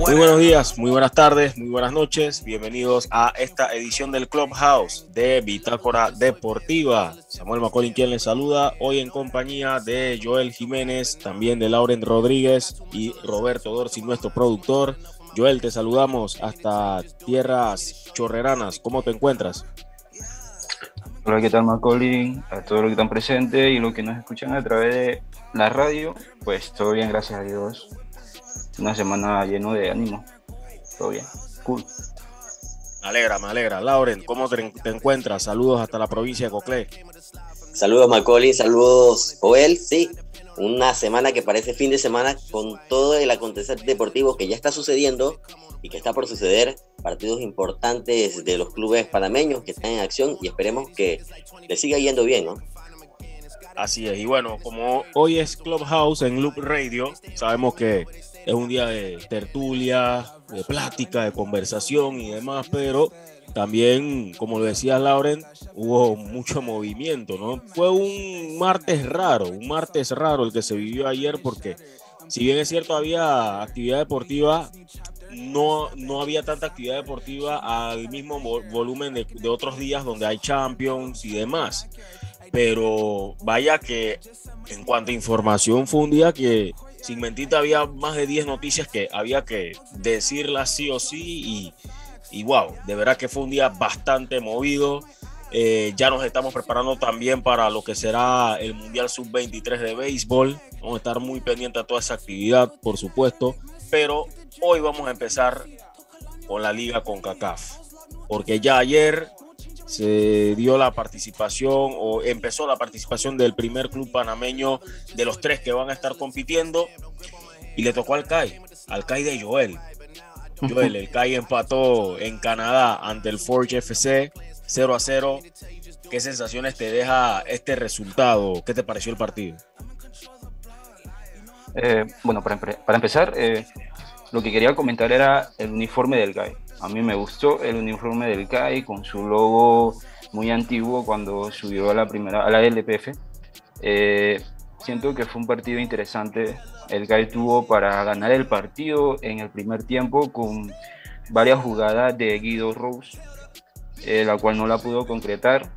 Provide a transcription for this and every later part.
Muy buenos días, muy buenas tardes, muy buenas noches. Bienvenidos a esta edición del Clubhouse de Bitácora Deportiva. Samuel Macolín quien les saluda, hoy en compañía de Joel Jiménez, también de Lauren Rodríguez y Roberto Dorsi, nuestro productor. Joel, te saludamos hasta tierras chorreranas. ¿Cómo te encuentras? Hola, ¿qué tal Macaulay? A todos los que están presentes y los que nos escuchan a través de la radio, pues todo bien, gracias a Dios. Una semana lleno de ánimo. Todo bien, cool. Me alegra, me alegra. Lauren, ¿cómo te, encuentras? Saludos hasta la provincia de Coclé. Saludos Macaulay, saludos Joel. Sí, una semana que parece fin de semana con todo el acontecer deportivo que ya está sucediendo y que está por suceder, partidos importantes de los clubes panameños que están en acción y esperemos que le siga yendo bien, ¿no? Así es, y bueno, como hoy es Clubhouse en Loop Radio, sabemos que es un día de tertulia, de plática, de conversación y demás, pero también, como lo decía Lauren, hubo mucho movimiento, ¿no? Fue un martes raro, un martes raro el que se vivió ayer porque si bien es cierto había actividad deportiva, no, no había tanta actividad deportiva al mismo volumen de, otros días donde hay Champions y demás. Pero vaya que en cuanto a información fue un día que sin mentirte había más de 10 noticias que había que decirlas sí o sí y, y wow, de verdad que fue un día bastante movido. Eh, ya nos estamos preparando también para lo que será el Mundial Sub-23 de béisbol. Vamos a estar muy pendientes a toda esa actividad, por supuesto. Pero hoy vamos a empezar con la liga con CACAF. Porque ya ayer se dio la participación o empezó la participación del primer club panameño de los tres que van a estar compitiendo y le tocó al CAI, al CAI de Joel. Joel, el CAI empató en Canadá ante el Forge FC 0 a 0. ¿Qué sensaciones te deja este resultado? ¿Qué te pareció el partido? Eh, bueno, para, empezar, eh, lo que quería comentar era el uniforme del CAI. A mí me gustó el uniforme del CAI con su logo muy antiguo cuando subió a la primera a la LPF. Eh, siento que fue un partido interesante. El CAI tuvo para ganar el partido en el primer tiempo con varias jugadas de Guido Rose, la cual no la pudo concretar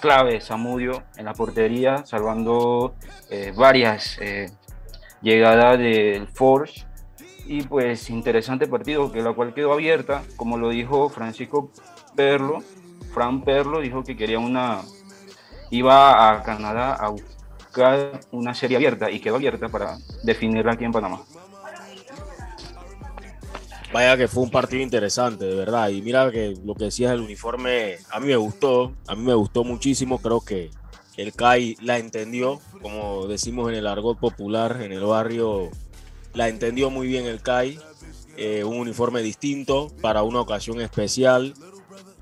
clave Samudio en la portería, salvando eh, varias llegadas del Forge. Y pues interesante partido, que la cual quedó abierta, como lo dijo Francisco Perlo. Fran Perlo dijo que quería una. iba a Canadá a buscar una serie abierta y quedó abierta para definirla aquí en Panamá. Vaya que fue un partido interesante, de verdad. Y mira que lo que decías del uniforme, a mí me gustó, a mí me gustó muchísimo. Creo que el CAI la entendió, como decimos en el argot popular, en el barrio, la entendió muy bien el CAI. Eh, un uniforme distinto para una ocasión especial.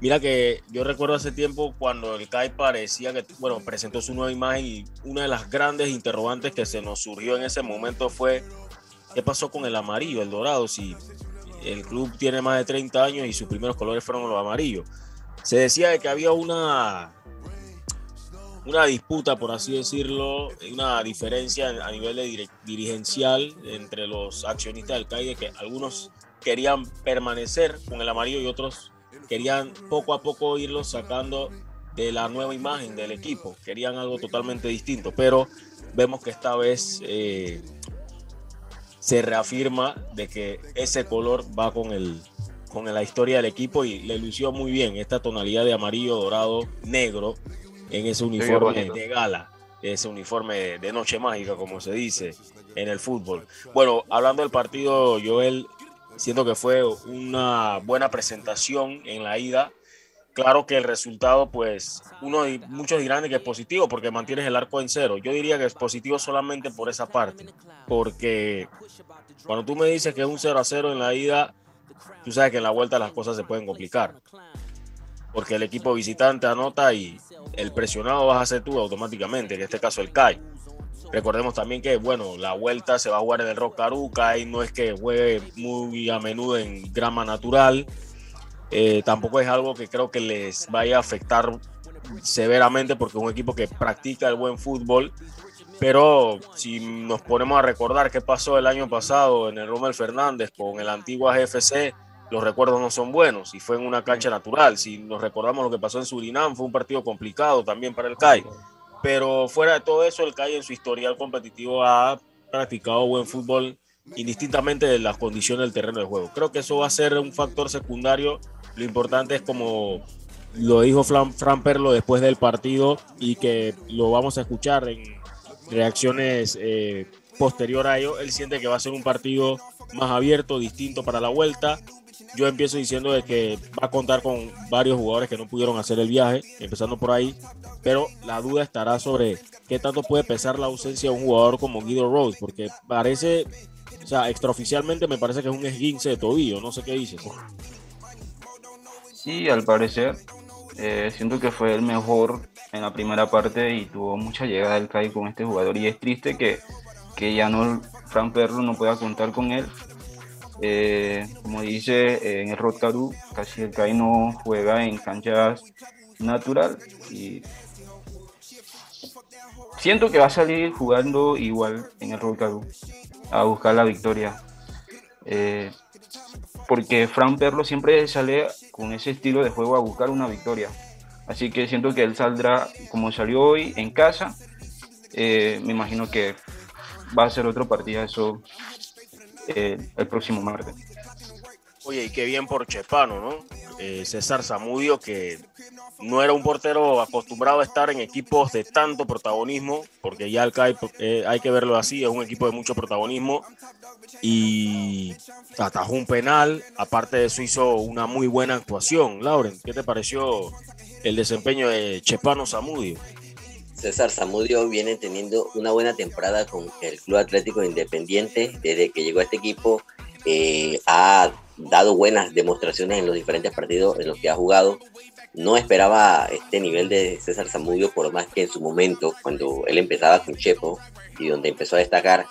Mira que yo recuerdo hace tiempo cuando el CAI parecía que, bueno, presentó su nueva imagen y una de las grandes interrogantes que se nos surgió en ese momento fue, ¿qué pasó con el amarillo, el dorado? Si el club tiene más de 30 años y sus primeros colores fueron los amarillos. Se decía de que había una, una disputa, por así decirlo, una diferencia a nivel de dirigencial entre los accionistas del CAI, de que algunos querían permanecer con el amarillo y otros querían poco a poco irlo sacando de la nueva imagen del equipo. Querían algo totalmente distinto, pero vemos que esta vez eh, se reafirma de que ese color va con el con la historia del equipo y le lució muy bien esta tonalidad de amarillo, dorado, negro en ese uniforme de gala, ese uniforme de noche mágica, como se dice en el fútbol. Bueno, hablando del partido, Joel, siento que fue una buena presentación en la ida Claro que el resultado, pues, uno muchos dirán que es positivo porque mantienes el arco en cero. Yo diría que es positivo solamente por esa parte, porque cuando tú me dices que es un 0 a 0 en la ida, tú sabes que en la vuelta las cosas se pueden complicar. Porque el equipo visitante anota y el presionado vas a ser tú automáticamente, en este caso el CAI. Recordemos también que, bueno, la vuelta se va a jugar en el Rock Caruca y no es que juegue muy a menudo en grama natural eh, tampoco es algo que creo que les vaya a afectar severamente porque es un equipo que practica el buen fútbol. Pero si nos ponemos a recordar qué pasó el año pasado en el Rommel Fernández con el antiguo GFC, los recuerdos no son buenos y fue en una cancha natural. Si nos recordamos lo que pasó en Surinam, fue un partido complicado también para el CAI. Pero fuera de todo eso, el CAI en su historial competitivo ha practicado buen fútbol indistintamente de las condiciones del terreno de juego. Creo que eso va a ser un factor secundario. Lo importante es como lo dijo Fran, Perlo después del partido y que lo vamos a escuchar en reacciones eh, posterior a ello. Él siente que va a ser un partido más abierto, distinto para la vuelta. Yo empiezo diciendo de que va a contar con varios jugadores que no pudieron hacer el viaje, empezando por ahí, pero la duda estará sobre qué tanto puede pesar la ausencia de un jugador como Guido Rose, porque parece, o sea, extraoficialmente me parece que es un esguince de tobillo, no sé qué dices. Sí, al parecer, eh, siento que fue el mejor en la primera parte y tuvo mucha llegada del CAI con este jugador y es triste que, que ya no Fran Perro no pueda contar con él eh, como dice eh, en el Rotcaru, casi el CAI no juega en canchas natural y siento que va a salir jugando igual en el Rotcaru a buscar la victoria. Eh, porque Fran Perlo siempre sale con ese estilo de juego a buscar una victoria. Así que siento que él saldrá como salió hoy en casa. me imagino que va a ser otro partido eso eh, el próximo martes. Oye, y qué bien por Chepano, ¿no? Eh, César Zamudio, que no era un portero acostumbrado a estar en equipos de tanto protagonismo, porque ya el CAI, eh, hay que verlo así, es un equipo de mucho protagonismo, y atajó un penal, aparte de eso hizo una muy buena actuación. Lauren, ¿qué te pareció el desempeño de Chepano Zamudio? César Zamudio viene teniendo una buena temporada con el Club Atlético Independiente. Desde que llegó a este equipo eh, ha dado buenas demostraciones en los diferentes partidos en los que ha jugado. No esperaba este nivel de César Zamudio, por más que en su momento, cuando él empezaba con Chepo y donde empezó a destacar,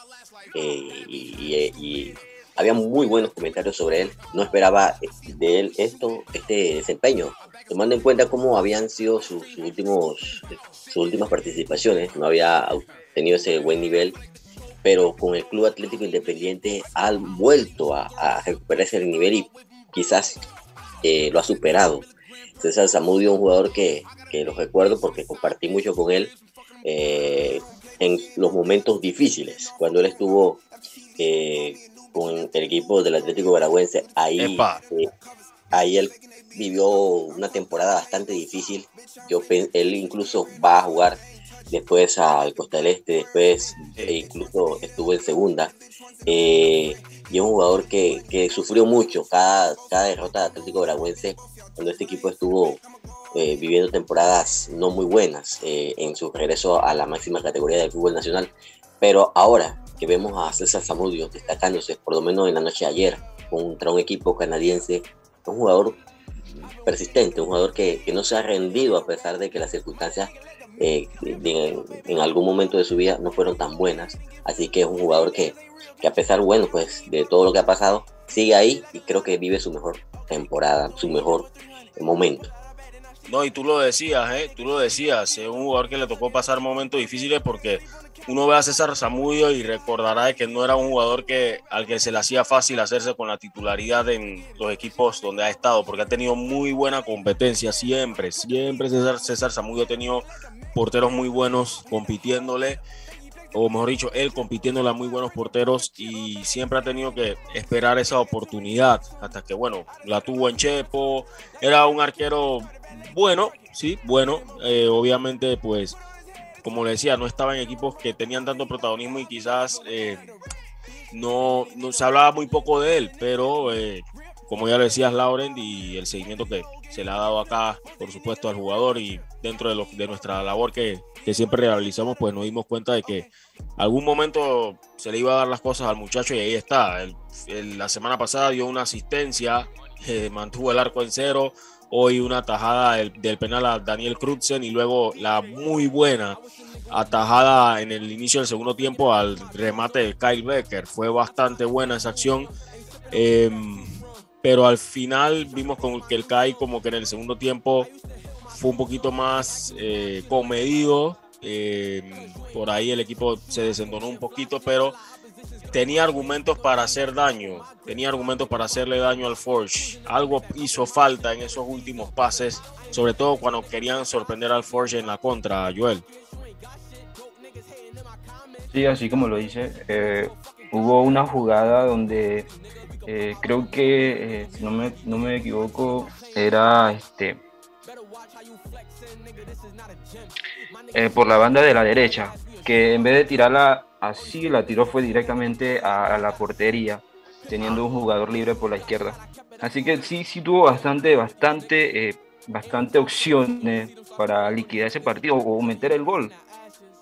eh, y, había muy buenos comentarios sobre él, no esperaba de él esto, este desempeño, tomando en cuenta cómo habían sido sus últimos últimas participaciones, no había tenido ese buen nivel, pero con el Club Atlético Independiente ha vuelto a, a recuperar ese nivel y quizás eh, lo ha superado. César Zamudio, un jugador que, que lo recuerdo porque compartí mucho con él eh, en los momentos difíciles, cuando él estuvo eh, con el equipo del Atlético Veragüense, ahí, ahí él vivió una temporada bastante difícil. Yo, él incluso va a jugar después al Costa del Este, después e incluso estuvo en segunda. Eh, y es un jugador que, que, sufrió mucho cada, cada derrota de Atlético Veragüense cuando este equipo estuvo eh, viviendo temporadas no muy buenas eh, en su regreso a la máxima categoría del fútbol nacional. Pero ahora que vemos a César Zamudio destacándose, por lo menos en la noche de ayer, contra un equipo canadiense, un jugador persistente, un jugador que, no se ha rendido a pesar de que las circunstancias eh, en algún momento de su vida no fueron tan buenas. Así que es un jugador que, que, a pesar, bueno, pues de todo lo que ha pasado, sigue ahí y creo que vive su mejor temporada, su mejor momento. No, y tú lo decías, ¿eh? Tú lo decías, es un jugador que le tocó pasar momentos difíciles porque uno ve a César Zamudio y recordará que no era un jugador que, al que se le hacía fácil hacerse con la titularidad en los equipos donde ha estado, porque ha tenido muy buena competencia siempre, siempre César, César Zamudio ha tenido porteros muy buenos compitiéndole, o mejor dicho, él compitiéndole a muy buenos porteros y siempre ha tenido que esperar esa oportunidad hasta que, bueno, la tuvo en Chepo, era un arquero bueno, sí, bueno, eh, obviamente pues como le decía, no estaba en equipos que tenían tanto protagonismo y quizás eh, no, no, se hablaba muy poco de él, pero eh, como ya lo decías, Laurent, y el seguimiento que se le ha dado acá, por supuesto, al jugador y dentro de, lo, de nuestra labor que, que, siempre realizamos, pues nos dimos cuenta de que algún momento se le iba a dar las cosas al muchacho y ahí está. la semana pasada dio una asistencia, eh, mantuvo el arco en cero, hoy una tajada del, penal a Daniel Crutzen y luego la muy buena atajada en el inicio del segundo tiempo al remate de Kyle Becker. Fue bastante buena esa acción. Em, pero al final vimos con que el Kai como que en el segundo tiempo fue un poquito más eh, comedido. Eh, por ahí el equipo se desentonó un poquito, pero tenía argumentos para hacer daño, tenía argumentos para hacerle daño al Forge. Algo hizo falta en esos últimos pases, sobre todo cuando querían sorprender al Forge en la contra, Joel. Sí, así como lo dice, eh, hubo una jugada donde eh, creo que, si no me, no me equivoco, era este por la banda de la derecha, que en vez de tirarla así, la tiró fue directamente a, la portería, teniendo un jugador libre por la izquierda. Así que sí, sí tuvo bastante, bastante, bastante opciones para liquidar ese partido o meter el gol,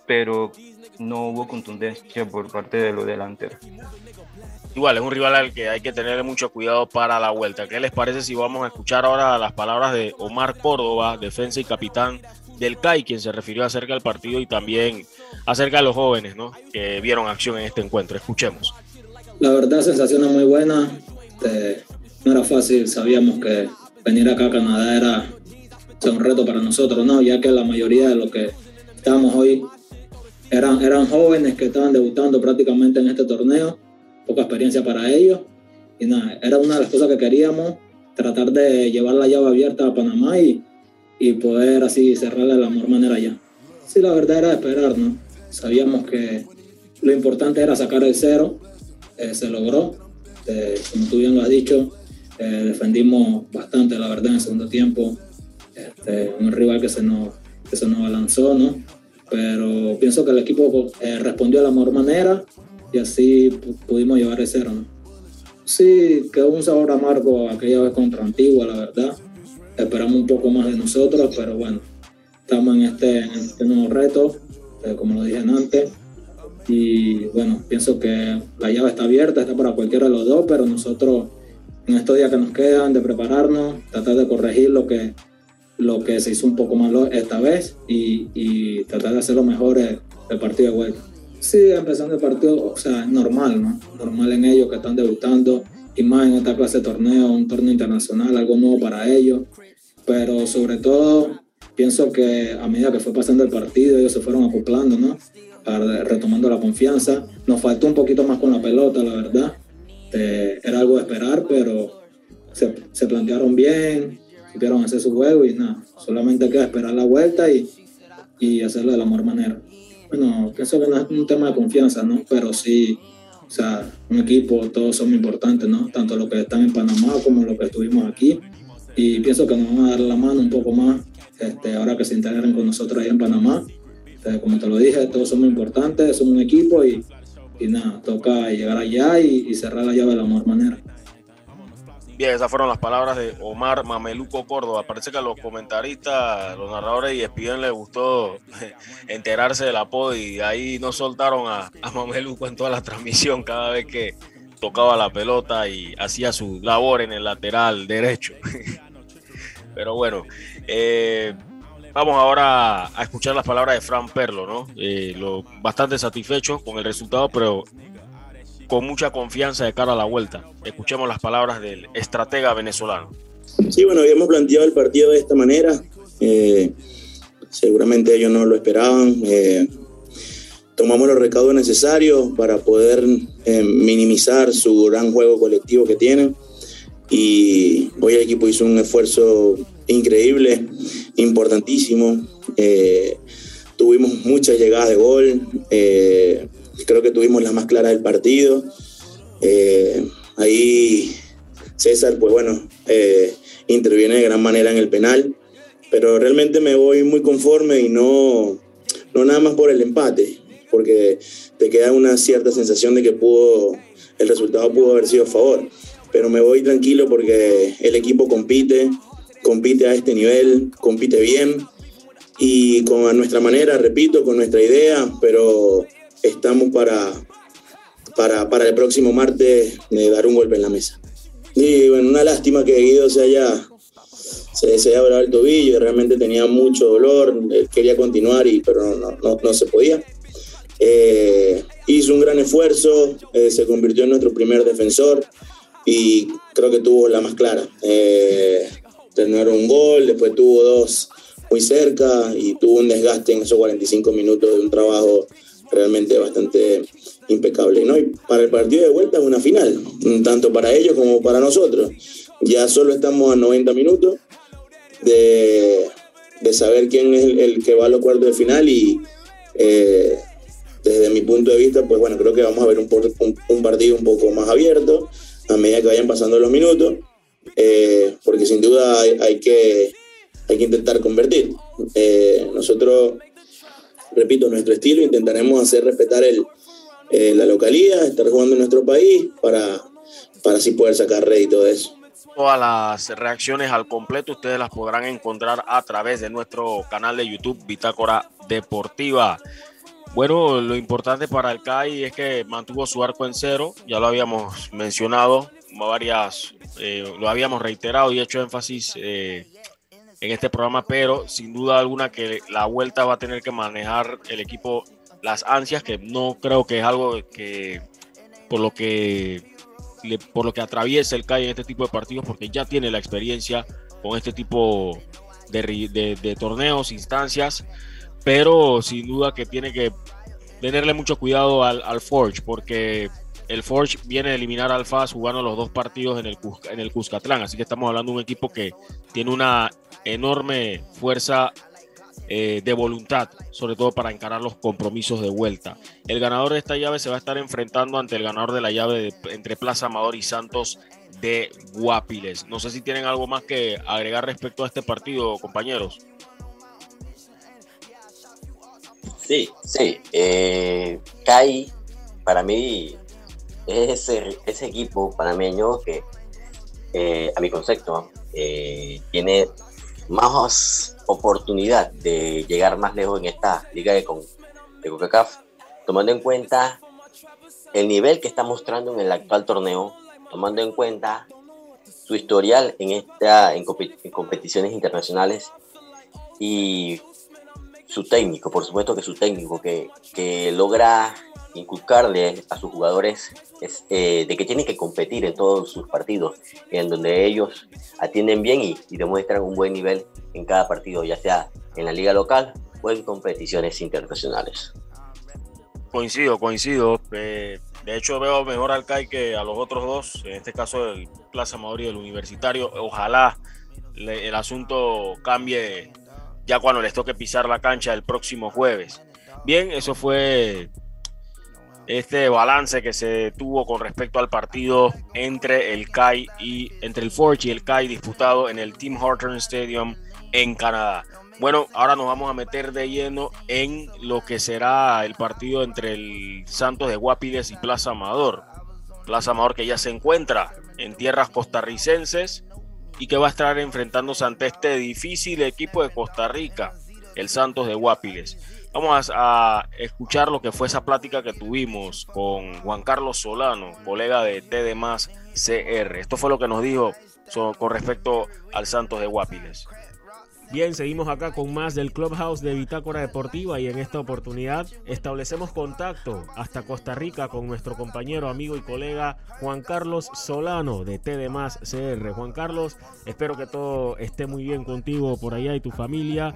pero no hubo contundencia por parte de los delanteros. Igual, es un rival al que hay que tener mucho cuidado para la vuelta. ¿Qué les parece si vamos a escuchar ahora las palabras de Omar Córdoba, defensa y capitán del CAI, quien se refirió acerca del partido y también acerca de los jóvenes ¿no? que vieron acción en este encuentro? Escuchemos. La verdad, sensación es muy buena. Este, no era fácil, sabíamos que venir acá a Canadá era un reto para nosotros, ¿no? ya que la mayoría de los que estamos hoy eran, eran jóvenes que estaban debutando prácticamente en este torneo, poca experiencia para ellos. Y nada, era una de las cosas que queríamos, tratar de llevar la llave abierta a Panamá y, y poder así cerrarle de la mejor manera ya. Sí, la verdad era esperar, ¿no? Sabíamos que lo importante era sacar el cero, eh, se logró. Eh, como tú bien lo has dicho, eh, defendimos bastante, la verdad, en el segundo tiempo. Este, un rival que se nos, que se nos balanzó, ¿no? pero pienso que el equipo eh, respondió de la mejor manera y así pudimos llevar el cero. Sí, quedó un sabor amargo aquella vez contra Antigua, la verdad. Esperamos un poco más de nosotros, pero bueno, estamos en este, este nuevo reto, eh, como lo dije antes. Y bueno, pienso que la llave está abierta, está para cualquiera de los dos, pero nosotros en estos días que nos quedan de prepararnos, tratar de corregir lo que lo que se hizo un poco malo esta vez y, tratar de hacerlo mejor el, el partido de vuelta. Sí, empezando el partido, o sea, normal, ¿no? Normal en ellos que están debutando y más en esta clase de torneo, un torneo internacional, algo nuevo para ellos. Pero sobre todo, pienso que a medida que fue pasando el partido, ellos se fueron acoplando, ¿no? retomando la confianza. Nos faltó un poquito más con la pelota, la verdad. Eh, era algo de esperar, pero se, se plantearon bien, supieron hacer su juego y nada, solamente queda esperar la vuelta y, y hacerlo de la mejor manera. Bueno, pienso que no es un tema de confianza, ¿no? Pero sí, o sea, un equipo, todos son importantes, ¿no? Tanto los que están en Panamá como los que estuvimos aquí. Y pienso que nos van a dar la mano un poco más este, ahora que se integren con nosotros ahí en Panamá. Este, como te lo dije, todos somos importantes, somos un equipo y, y nada, toca llegar allá y, y cerrar la llave de la mejor manera. Bien, esas fueron las palabras de Omar Mameluco Córdoba. Parece que a los comentaristas, los narradores y ESPN les gustó enterarse del apodo y ahí no soltaron a, Mameluco en toda la transmisión cada vez que tocaba la pelota y hacía su labor en el lateral derecho. Pero bueno, eh, vamos ahora a escuchar las palabras de Fran Perlo, ¿no? Eh, lo, bastante satisfecho con el resultado, pero con mucha confianza de cara a la vuelta. Escuchemos las palabras del estratega venezolano. Sí, bueno, habíamos planteado el partido de esta manera. Eh, seguramente ellos no lo esperaban. Eh, tomamos los recaudos necesarios para poder eh, minimizar su gran juego colectivo que tienen. Y hoy el equipo hizo un esfuerzo increíble, importantísimo. tuvimos muchas llegadas de gol creo que tuvimos la más clara del partido. Eh, ahí César, pues bueno, eh, interviene de gran manera en el penal, pero realmente me voy muy conforme y no, no nada más por el empate, porque te queda una cierta sensación de que pudo, el resultado pudo haber sido a favor, pero me voy tranquilo porque el equipo compite, compite a este nivel, compite bien y con a nuestra manera, repito, con nuestra idea, pero estamos para, para, para el próximo martes de dar un golpe en la mesa. Y bueno, una lástima que Guido se haya, se, se haya el tobillo, realmente tenía mucho dolor, quería continuar, y, pero no, no, se podía. Eh, hizo un gran esfuerzo, eh, se convirtió en nuestro primer defensor y creo que tuvo la más clara. Eh, tener un gol, después tuvo dos muy cerca y tuvo un desgaste en esos 45 minutos de un trabajo realmente bastante impecable. ¿no? Y para el partido de vuelta es una final, tanto para ellos como para nosotros. Ya solo estamos a 90 minutos de, de saber quién es el, que va a los cuartos de final y eh, desde mi punto de vista, pues bueno, creo que vamos a ver un, un, partido un poco más abierto a medida que vayan pasando los minutos, eh, porque sin duda hay, que, hay que intentar convertir. Eh, nosotros, repito, nuestro estilo, intentaremos hacer respetar el, la localidad, estar jugando en nuestro país para, para así poder sacar rédito de eso. Todas las reacciones al completo ustedes las podrán encontrar a través de nuestro canal de YouTube Bitácora Deportiva. Bueno, lo importante para el CAI es que mantuvo su arco en cero, ya lo habíamos mencionado, varias, eh, lo habíamos reiterado y hecho énfasis eh, en este programa, pero sin duda alguna que la vuelta va a tener que manejar el equipo las ansias, que no creo que es algo que por lo que por lo que atraviesa el CAI en este tipo de partidos, porque ya tiene la experiencia con este tipo de, torneos, instancias, pero sin duda que tiene que tenerle mucho cuidado al, Forge, porque el Forge viene a eliminar al FAS jugando los dos partidos en el, en el Cuscatlán, así que estamos hablando de un equipo que tiene una enorme fuerza eh, de voluntad, sobre todo para encarar los compromisos de vuelta. El ganador de esta llave se va a estar enfrentando ante el ganador de la llave entre Plaza Amador y Santos de Guapiles. No sé si tienen algo más que agregar respecto a este partido, compañeros. Sí, sí. Eh, CAI, para mí, es ese, ese equipo panameño que, eh, a mi concepto, eh, tiene más oportunidad de llegar más lejos en esta liga de, con, de CONCACAF, tomando en cuenta el nivel que está mostrando en el actual torneo, tomando en cuenta su historial en, esta, en, competiciones internacionales y su técnico, por supuesto que su técnico, que, que logra inculcarle a sus jugadores es, eh, de que tienen que competir en todos sus partidos, en donde ellos atienden bien y, demuestran un buen nivel en cada partido, ya sea en la liga local o en competiciones internacionales. Coincido, coincido. Eh, de hecho, veo mejor al CAI que a los otros dos, en este caso el Plaza Madrid y el Universitario. Ojalá el asunto cambie ya cuando les toque pisar la cancha el próximo jueves. Bien, eso fue este balance que se tuvo con respecto al partido entre el CAI y entre el Forge y el CAI disputado en el Tim Hortons Stadium en Canadá. Bueno, ahora nos vamos a meter de lleno en lo que será el partido entre el Santos de Guapiles y Plaza Amador. Plaza Amador que ya se encuentra en tierras costarricenses y que va a estar enfrentándose ante este difícil equipo de Costa Rica, el Santos de Guapiles. Vamos a, escuchar lo que fue esa plática que tuvimos con Juan Carlos Solano, colega de TD CR. Esto fue lo que nos dijo con respecto al Santos de Guapiles. Bien, seguimos acá con más del Clubhouse de Bitácora Deportiva y en esta oportunidad establecemos contacto hasta Costa Rica con nuestro compañero, amigo y colega Juan Carlos Solano de TD CR. Juan Carlos, espero que todo esté muy bien contigo por allá y tu familia.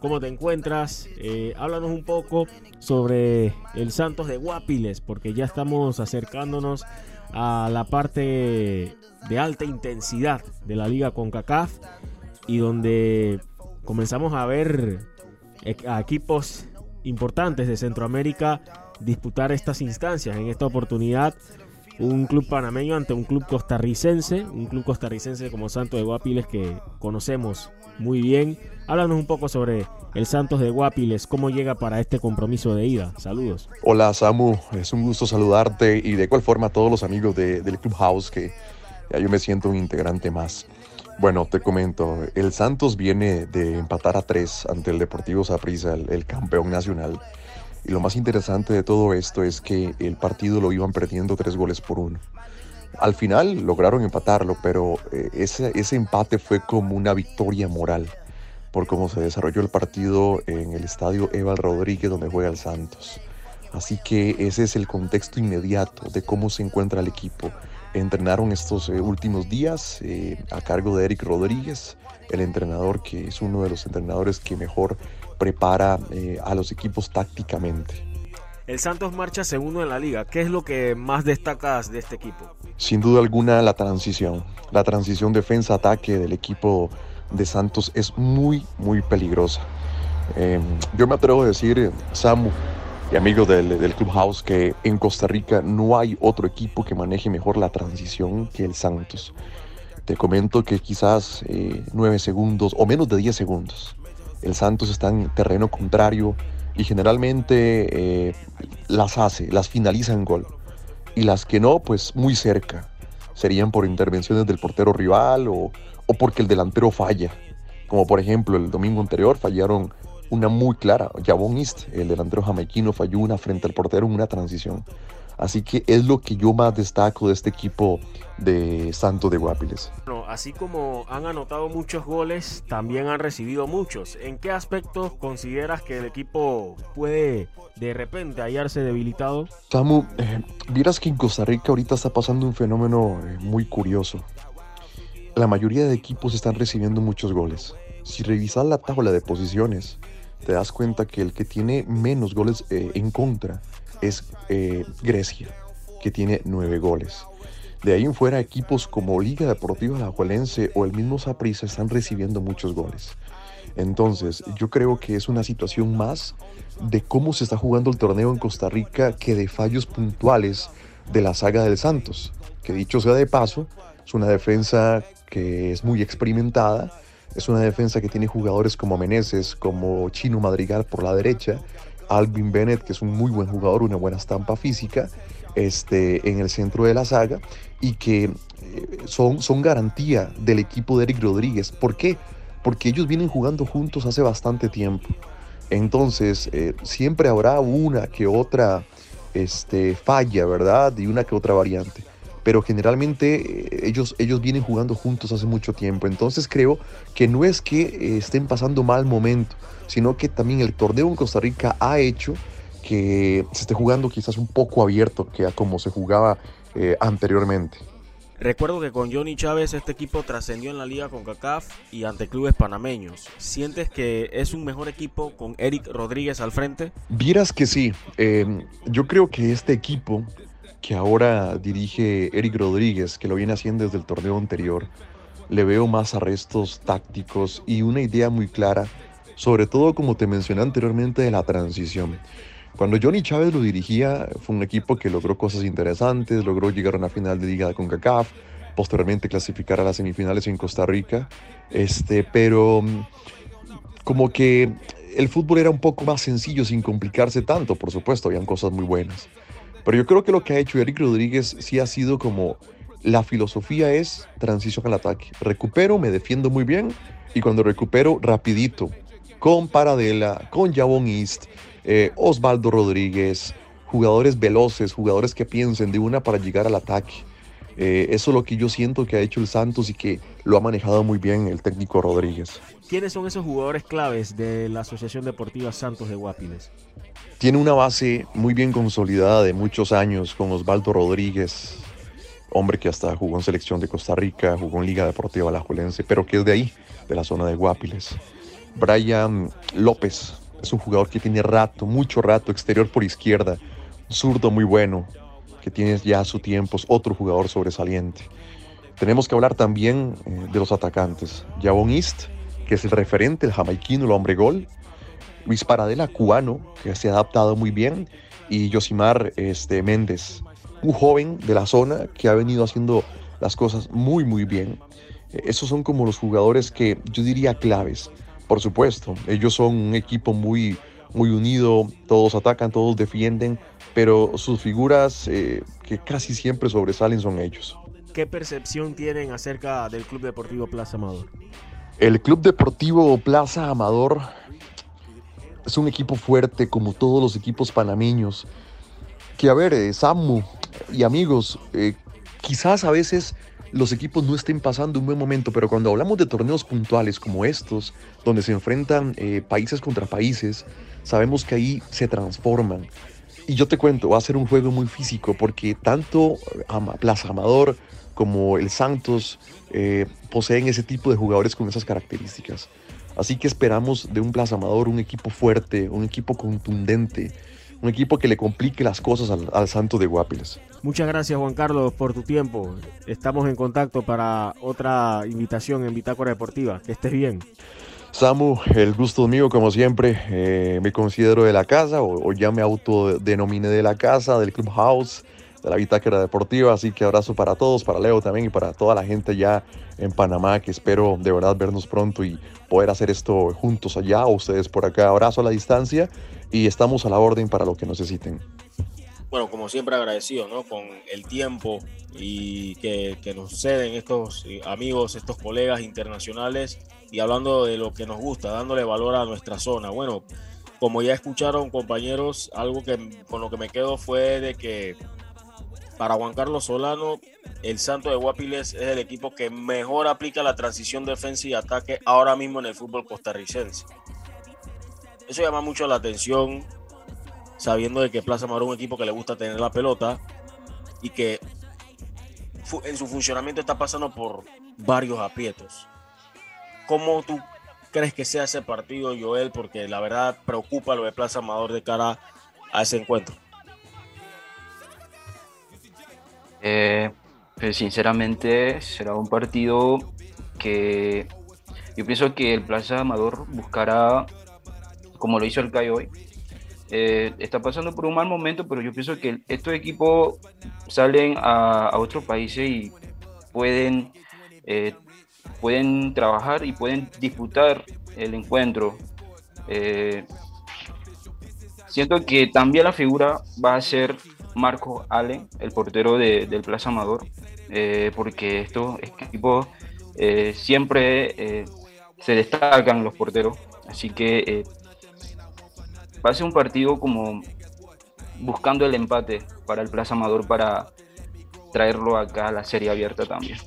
¿Cómo te encuentras? Eh, háblanos un poco sobre el Santos de Guapiles, porque ya estamos acercándonos a la parte de alta intensidad de la liga CONCACAF y donde comenzamos a ver a equipos importantes de Centroamérica disputar estas instancias. En esta oportunidad, un club panameño ante un club costarricense, un club costarricense como Santos de Guapiles que conocemos muy bien. Háblanos un poco sobre el Santos de Guapiles, cómo llega para este compromiso de ida. Saludos. Hola Samu, es un gusto saludarte y de igual forma a todos los amigos de, del Clubhouse que yo me siento un integrante más. Bueno, te comento, el Santos viene de empatar a tres ante el Deportivo Saprissa, el campeón nacional. Y lo más interesante de todo esto es que el partido lo iban perdiendo tres goles por uno. Al final lograron empatarlo, pero eh, ese, ese empate fue como una victoria moral por cómo se desarrolló el partido en el estadio Eval Rodríguez donde juega el Santos. Así que ese es el contexto inmediato de cómo se encuentra el equipo. Entrenaron estos eh, últimos días eh, a cargo de Eric Rodríguez el entrenador que es uno de los entrenadores que mejor prepara a los equipos tácticamente. El Santos marcha segundo en la liga. ¿Qué es lo que más destacas de este equipo? Sin duda alguna la transición. La transición defensa-ataque del equipo de Santos es muy, muy peligrosa. Em, yo me atrevo a decir, Samu y amigos del, del Clubhouse, que en Costa Rica no hay otro equipo que maneje mejor la transición que el Santos. Te comento que quizás eh, 9 segundos o menos de 10 segundos. El Santos está en terreno contrario y generalmente eh, las hace, las finaliza en gol. Y las que no, pues muy cerca. Serían por intervenciones del portero rival o, o porque el delantero falla. Como por ejemplo el domingo anterior fallaron una muy clara. Javon East, el delantero jamaiquino, falló una frente al portero en una transición. Así que es lo que yo más destaco de este equipo de Santos de Guapiles. Bueno, así como han anotado muchos goles, también han recibido muchos. ¿En qué aspectos consideras que el equipo puede de repente hallarse debilitado? Samu, eh, vieras que en Costa Rica ahorita está pasando un fenómeno eh, muy curioso. La mayoría de equipos están recibiendo muchos goles. Si revisas la tabla de posiciones, te das cuenta que el que tiene menos goles eh, en contra es eh, Grecia, que tiene nueve goles. De ahí en fuera, equipos como Liga Deportiva Alajuelense o el mismo Saprissa están recibiendo muchos goles. Entonces, yo creo que es una situación más de cómo se está jugando el torneo en Costa Rica que de fallos puntuales de la saga del Santos. Que dicho sea de paso, es una defensa que es muy experimentada, es una defensa que tiene jugadores como Meneses, como Chino Madrigal por la derecha, Alvin Bennett, que es un muy buen jugador, una buena estampa física, este, en el centro de la saga, y que eh, son, son garantía del equipo de Eric Rodríguez. ¿Por qué? Porque ellos vienen jugando juntos hace bastante tiempo. Entonces, eh, siempre habrá una que otra este, falla, ¿verdad? Y una que otra variante pero generalmente eh, ellos, ellos vienen jugando juntos hace mucho tiempo. Entonces creo que no es que eh, estén pasando mal momento, sino que también el torneo en Costa Rica ha hecho que se esté jugando quizás un poco abierto que a como se jugaba eh, anteriormente. Recuerdo que con Johnny Chávez este equipo trascendió en la liga con CACAF y ante clubes panameños. ¿Sientes que es un mejor equipo con Eric Rodríguez al frente? Vieras que sí. Eh, yo creo que este equipo que ahora dirige Eric Rodríguez, que lo viene haciendo desde el torneo anterior, le veo más arrestos tácticos y una idea muy clara, sobre todo como te mencioné anteriormente de la transición. Cuando Johnny Chávez lo dirigía, fue un equipo que logró cosas interesantes, logró llegar a una final de liga con CACAF, posteriormente clasificar a las semifinales en Costa Rica, este, pero mm, como que el fútbol era un poco más sencillo sin complicarse tanto, por supuesto, habían cosas muy buenas. Pero yo creo que lo que ha hecho Eric Rodríguez sí ha sido como la filosofía es transición al ataque. Recupero, me defiendo muy bien y cuando recupero rapidito, con Paradela, con Javon East, eh, Osvaldo Rodríguez, jugadores veloces, jugadores que piensen de una para llegar al ataque. Eh, eso es lo que yo siento que ha hecho el Santos y que lo ha manejado muy bien el técnico Rodríguez. ¿Quiénes son esos jugadores claves de la Asociación Deportiva Santos de Guapiles? Tiene una base muy bien consolidada de muchos años con Osvaldo Rodríguez, hombre que hasta jugó en selección de Costa Rica, jugó en Liga Deportiva Alajuelense, pero que es de ahí, de la zona de Guapiles. Brian López es un jugador que tiene rato, mucho rato, exterior por izquierda, zurdo muy bueno, que tiene ya su tiempo, es otro jugador sobresaliente. Tenemos que hablar también eh, de los atacantes. Javon East, que es el referente, el jamaiquino, el hombre gol, Luis Paradela, cubano, que se ha adaptado muy bien, y Yosimar este, Méndez, un joven de la zona que ha venido haciendo las cosas muy, muy bien. Eh, esos son como los jugadores que yo diría claves. Por supuesto, ellos son un equipo muy, muy unido, todos atacan, todos defienden, pero sus figuras eh, que casi siempre sobresalen son ellos. ¿Qué percepción tienen acerca del Club Deportivo Plaza Amador? El Club Deportivo Plaza Amador es un equipo fuerte como todos los equipos panameños. Que a ver, eh, Samu y amigos, eh, quizás a veces los equipos no estén pasando un buen momento, pero cuando hablamos de torneos puntuales como estos, donde se enfrentan eh, países contra países, sabemos que ahí se transforman. y yo te cuento, va a ser un juego muy físico porque tanto Plaza Amador como el Santos poseen ese tipo de jugadores con esas características. Así que esperamos de un Plaza Amador un equipo fuerte, un equipo contundente, un equipo que le complique las cosas al, al Santos de Guapiles. Muchas gracias Juan Carlos por tu tiempo. Estamos en contacto para otra invitación en Bitácora Deportiva. Que estés bien. Samu, el gusto es mío como siempre. Eh, me considero de la casa o, ya me autodenominé de la casa, del Clubhouse, de la Bitácora Deportiva. Así que abrazo para todos, para Leo también y para toda la gente ya en Panamá que espero de verdad vernos pronto y poder hacer esto juntos allá ustedes por acá. Abrazo a la distancia y estamos a la orden para lo que necesiten bueno, como siempre agradecido, ¿no? Con el tiempo y que, nos ceden estos amigos, estos colegas internacionales y hablando de lo que nos gusta, dándole valor a nuestra zona. Bueno, como ya escucharon compañeros, algo que con lo que me quedo fue de que para Juan Carlos Solano, el Santo de Guapiles es el equipo que mejor aplica la transición defensa y ataque ahora mismo en el fútbol costarricense. Eso llama mucho la atención sabiendo de que Plaza Amador es un equipo que le gusta tener la pelota y que en su funcionamiento está pasando por varios aprietos. ¿Cómo tú crees que sea ese partido, Joel? Porque la verdad preocupa lo de Plaza Amador de cara a ese encuentro. Eh, pues sinceramente será un partido que yo pienso que el Plaza Amador buscará, como lo hizo el CAI hoy, eh, está pasando por un mal momento, pero yo pienso que estos equipos salen a, otros países y pueden, eh, pueden trabajar y pueden disputar el encuentro. Eh, siento que también la figura va a ser Marco Allen, el portero del Plaza Amador, porque estos equipos siempre se destacan los porteros, así que va a ser un partido como buscando el empate para el Plaza Amador para traerlo acá a la serie abierta también.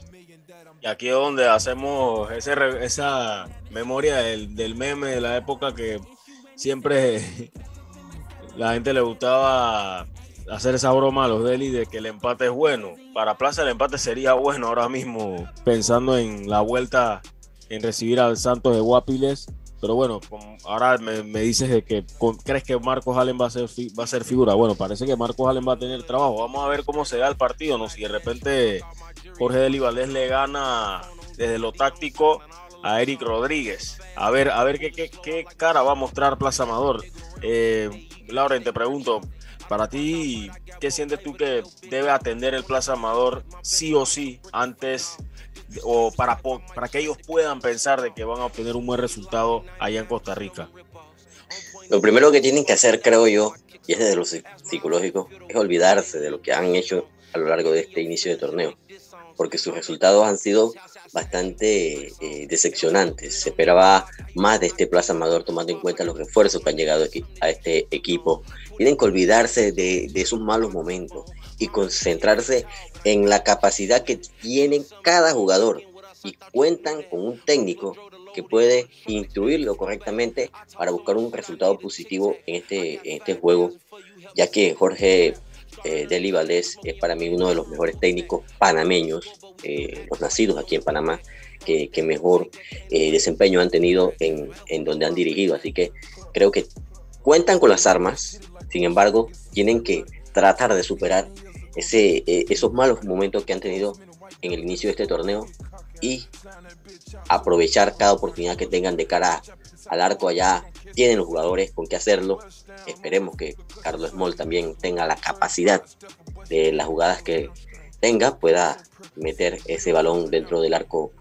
Y aquí es donde hacemos ese, esa memoria del, meme de la época que siempre la gente le gustaba hacer esa broma a los Deli de que el empate es bueno. Para Plaza el empate sería bueno ahora mismo, pensando en la vuelta en recibir al Santos de Guapiles pero bueno, ahora me, dices de que crees que Marcos Allen va a, ser, va a ser figura. Bueno, parece que Marcos Allen va a tener trabajo. Vamos a ver cómo se da el partido, ¿no? Si de repente Jorge Deli Valdés le gana desde lo táctico a Eric Rodríguez. A ver, a ver qué, qué, cara va a mostrar Plaza Amador. Eh, Lauren, te pregunto, para ti, ¿qué sientes tú que debe atender el Plaza Amador sí o sí antes o para, para que ellos puedan pensar de que van a obtener un buen resultado allá en Costa Rica? Lo primero que tienen que hacer, creo yo, y es desde lo psicológico, es olvidarse de lo que han hecho a lo largo de este inicio de torneo, porque sus resultados han sido bastante eh, decepcionantes. Se esperaba más de este Plaza Amador tomando en cuenta los refuerzos que han llegado a este equipo. Tienen que olvidarse de, de esos malos momentos y concentrarse en la capacidad que tiene cada jugador y cuentan con un técnico que puede instruirlo correctamente para buscar un resultado positivo en este, en este juego, ya que Jorge eh, Deli es para mí uno de los mejores técnicos panameños, eh, los nacidos aquí en Panamá, que, mejor eh, desempeño han tenido en, donde han dirigido. Así que creo que cuentan con las armas, sin embargo, tienen que tratar de superar eh, esos malos momentos que han tenido en el inicio de este torneo y aprovechar cada oportunidad que tengan de cara al arco allá. Tienen los jugadores con qué hacerlo. Esperemos que Carlos Small también tenga la capacidad de las jugadas que tenga, pueda meter ese balón dentro del arco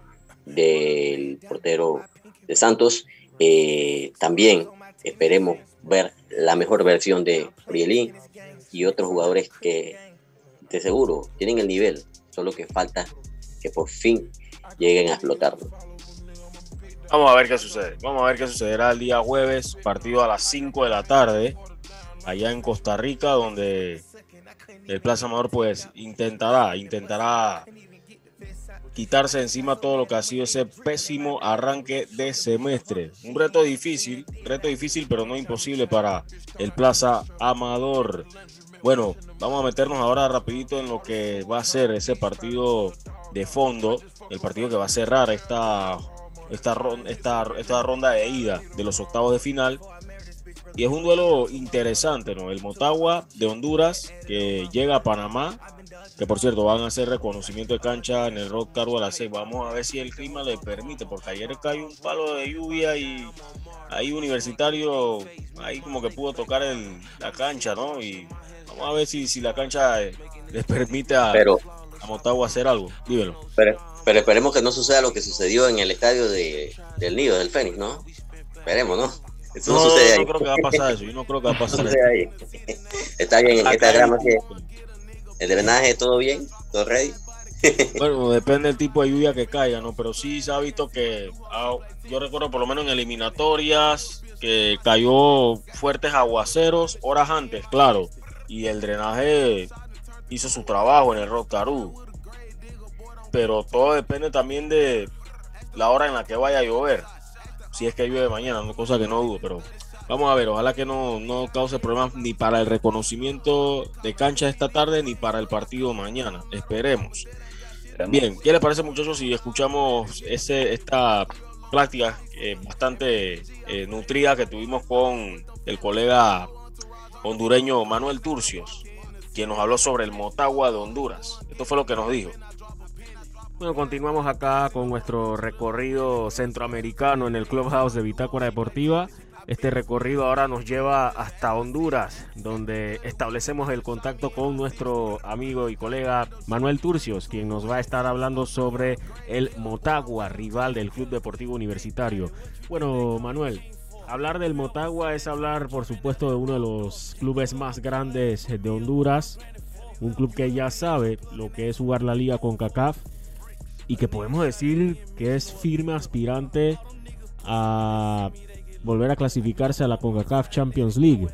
del portero de Santos. Eh, también esperemos ver la mejor versión de Prielín y otros jugadores que de seguro tienen el nivel, solo que falta que por fin lleguen a explotarlo. Vamos a ver qué sucede. Vamos a ver qué sucederá el día jueves, partido a las 5 de la tarde, allá en Costa Rica, donde el Plaza Amador pues intentará, intentará quitarse encima todo lo que ha sido ese pésimo arranque de semestre. Un reto difícil, reto difícil, pero no imposible para el Plaza Amador. Bueno, vamos a meternos ahora rapidito en lo que va a ser ese partido de fondo, el partido que va a cerrar esta, esta, esta, esta ronda de ida de los octavos de final. Y es un duelo interesante, ¿no? El Motagua de Honduras que llega a Panamá que por cierto van a hacer reconocimiento de cancha en el Rock Cargo a las 6. Vamos a ver si el clima le permite, porque ayer cayó un palo de lluvia y ahí Universitario, ahí como que pudo tocar el, la cancha, ¿no? Y vamos a ver si, si la cancha les permite a, pero, a Motagua hacer algo. Dímelo. Pero, pero, esperemos que no suceda lo que sucedió en el estadio de, del Nido, del Fénix, ¿no? Esperemos, ¿no? Eso no, sucede no, creo que va a pasar eso. Yo no creo que va a pasar eso. Está bien, esta grama que ¿El drenaje todo bien? ¿Todo ready? bueno, depende del tipo de lluvia que caiga, ¿no? Pero sí se ha visto que, yo recuerdo por lo menos en eliminatorias, que cayó fuertes aguaceros horas antes, claro. Y el drenaje hizo su trabajo en el Rock Pero todo depende también de la hora en la que vaya a llover. Si es que llueve mañana, cosa que no dudo, pero Vamos a ver, ojalá que no, no cause problemas ni para el reconocimiento de cancha esta tarde ni para el partido mañana. Esperemos. Bien, ¿qué les parece muchachos si escuchamos ese, esta práctica eh, bastante eh, nutrida que tuvimos con el colega hondureño Manuel Turcios, quien nos habló sobre el Motagua de Honduras? Esto fue lo que nos dijo. Bueno, continuamos acá con nuestro recorrido centroamericano en el Clubhouse de Bitácora Deportiva. Este recorrido ahora nos lleva hasta Honduras, donde establecemos el contacto con nuestro amigo y colega Manuel Turcios, quien nos va a estar hablando sobre el Motagua, rival del Club Deportivo Universitario. Bueno, Manuel, hablar del Motagua es hablar, por supuesto, de uno de los clubes más grandes de Honduras, un club que ya sabe lo que es jugar la liga con CACAF y que podemos decir que es firme aspirante a volver a clasificarse a la CONCACAF Champions League.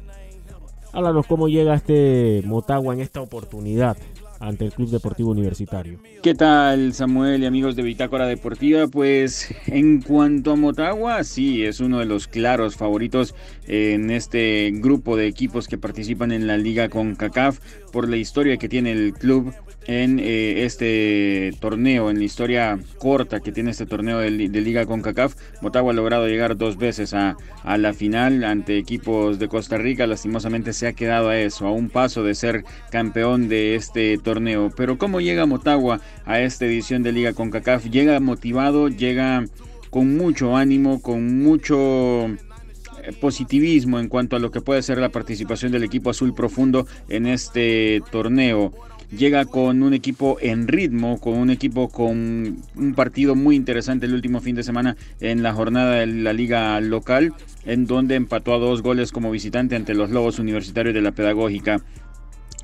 Háblanos cómo llega este Motagua en esta oportunidad ante el Club Deportivo Universitario. ¿Qué tal Samuel y amigos de Bitácora Deportiva? Pues en cuanto a Motagua, sí, es uno de los claros favoritos en este grupo de equipos que participan en la liga con CACAF por la historia que tiene el club en eh, este torneo, en la historia corta que tiene este torneo de, Liga con CACAF. Motagua ha logrado llegar dos veces a, a, la final ante equipos de Costa Rica. Lastimosamente se ha quedado a eso, a un paso de ser campeón de este torneo. Pero ¿cómo llega Motagua a esta edición de Liga con CACAF? Llega motivado, llega con mucho ánimo, con mucho eh, positivismo en cuanto a lo que puede ser la participación del equipo azul profundo en este torneo llega con un equipo en ritmo, con un equipo con un partido muy interesante el último fin de semana en la jornada de la liga local, en donde empató a dos goles como visitante ante los Lobos Universitarios de la Pedagógica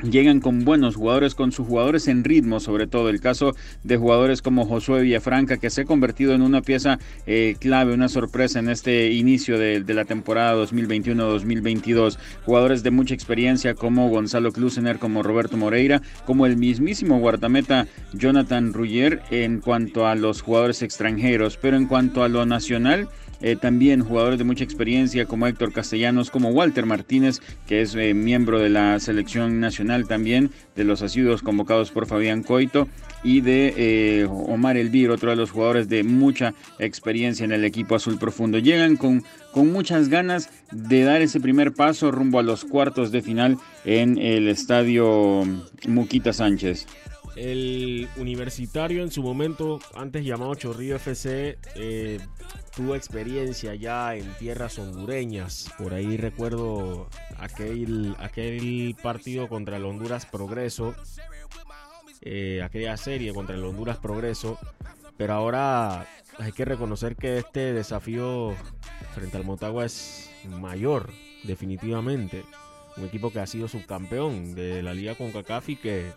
llegan con buenos jugadores, con sus jugadores en ritmo, sobre todo el caso de jugadores como Josué Villafranca, que se ha convertido en una pieza eh, clave, una sorpresa en este inicio de, la temporada 2021-2022. Jugadores de mucha experiencia como Gonzalo Klusener, como Roberto Moreira, como el mismísimo guardameta Jonathan Ruyer en cuanto a los jugadores extranjeros, pero en cuanto a lo nacional, eh, también jugadores de mucha experiencia como Héctor Castellanos, como Walter Martínez, que es eh, miembro de la selección nacional también, de los asiduos convocados por Fabián Coito, y de eh, Omar Elvir, otro de los jugadores de mucha experiencia en el equipo azul profundo. Llegan con, con muchas ganas de dar ese primer paso rumbo a los cuartos de final en el estadio Muquita Sánchez. El universitario en su momento, antes llamado Chorrillo FC, eh, tuvo experiencia ya en tierras hondureñas. Por ahí recuerdo aquel, aquel partido contra el Honduras Progreso, eh, aquella serie contra el Honduras Progreso. Pero ahora hay que reconocer que este desafío frente al Motagua es mayor, definitivamente. Un equipo que ha sido subcampeón de la Liga con y que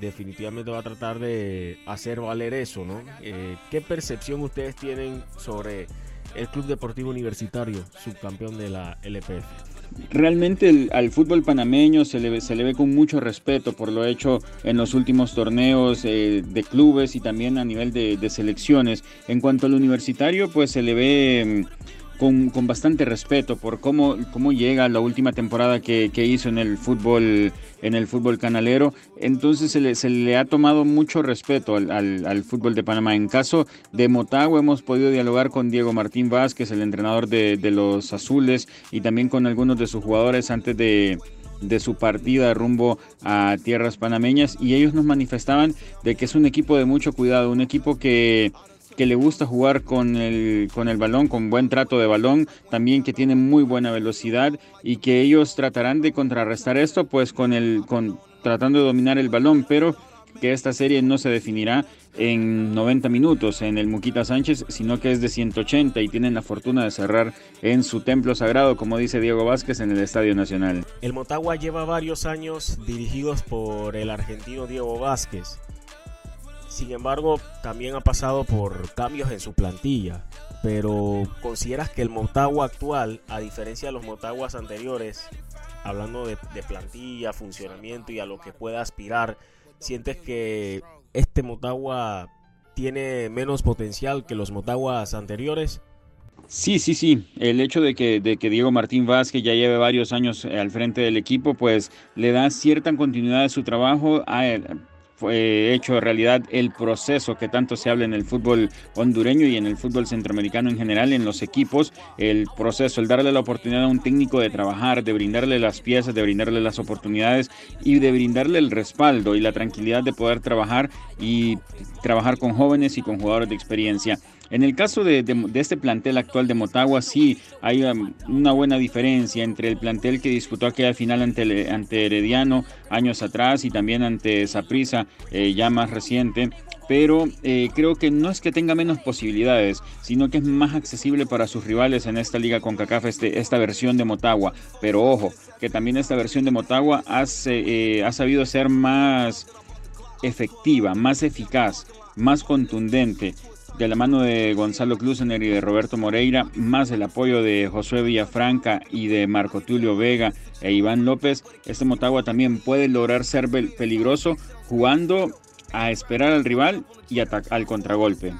definitivamente va a tratar de hacer valer eso, ¿no? Eh, ¿Qué percepción ustedes tienen sobre el Club Deportivo Universitario, subcampeón de la LPF? realmente al fútbol panameño se le, ve con mucho respeto por lo hecho en los últimos torneos eh, de clubes y también a nivel de, selecciones. En cuanto al universitario, pues se le ve mm, con, bastante respeto por cómo, cómo llega la última temporada que, hizo en el fútbol en el fútbol canalero. Entonces se le, ha tomado mucho respeto al, fútbol de Panamá. En caso de Motagua hemos podido dialogar con Diego Martín Vázquez, el entrenador de, los Azules, y también con algunos de sus jugadores antes de, de su partida rumbo a tierras panameñas y ellos nos manifestaban de que es un equipo de mucho cuidado, un equipo que que le gusta jugar con el, con el balón, con buen trato de balón, también que tiene muy buena velocidad y que ellos tratarán de contrarrestar esto pues con el, con, tratando de dominar el balón, pero que esta serie no se definirá en 90 minutos en el Muquita Sánchez, sino que es de 180 y tienen la fortuna de cerrar en su templo sagrado, como dice Diego Vázquez, en el Estadio Nacional. El Motagua lleva varios años dirigidos por el argentino Diego Vázquez. Sin embargo, también ha pasado por cambios en su plantilla. Pero ¿consideras que el Motagua actual, a diferencia de los Motaguas anteriores, hablando de, plantilla, funcionamiento y a lo que pueda aspirar, sientes que este Motagua tiene menos potencial que los Motaguas anteriores? Sí, sí, sí. El hecho de que, de que Diego Martín Vázquez ya lleve varios años al frente del equipo, pues le da cierta continuidad a su trabajo. A, fue hecho realidad el proceso que tanto se habla en el fútbol hondureño y en el fútbol centroamericano en general, en los equipos, el proceso, el darle la oportunidad a un técnico de trabajar, de brindarle las piezas, de brindarle las oportunidades y de brindarle el respaldo y la tranquilidad de poder trabajar y trabajar con jóvenes y con jugadores de experiencia. En el caso de, este plantel actual de Motagua, sí hay um, una buena diferencia entre el plantel que disputó aquella final ante, Herediano años atrás y también ante Saprissa eh, ya más reciente. Pero eh, creo que no es que tenga menos posibilidades, sino que es más accesible para sus rivales en esta liga con CACAF, este, esta versión de Motagua. Pero ojo, que también esta versión de Motagua eh, ha sabido ser más efectiva, más eficaz, más contundente de la mano de Gonzalo Klusener y de Roberto Moreira, más el apoyo de Josué Villafranca y de Marco Tulio Vega e Iván López, este Motagua también puede lograr ser peligroso jugando a esperar al rival y al contragolpe.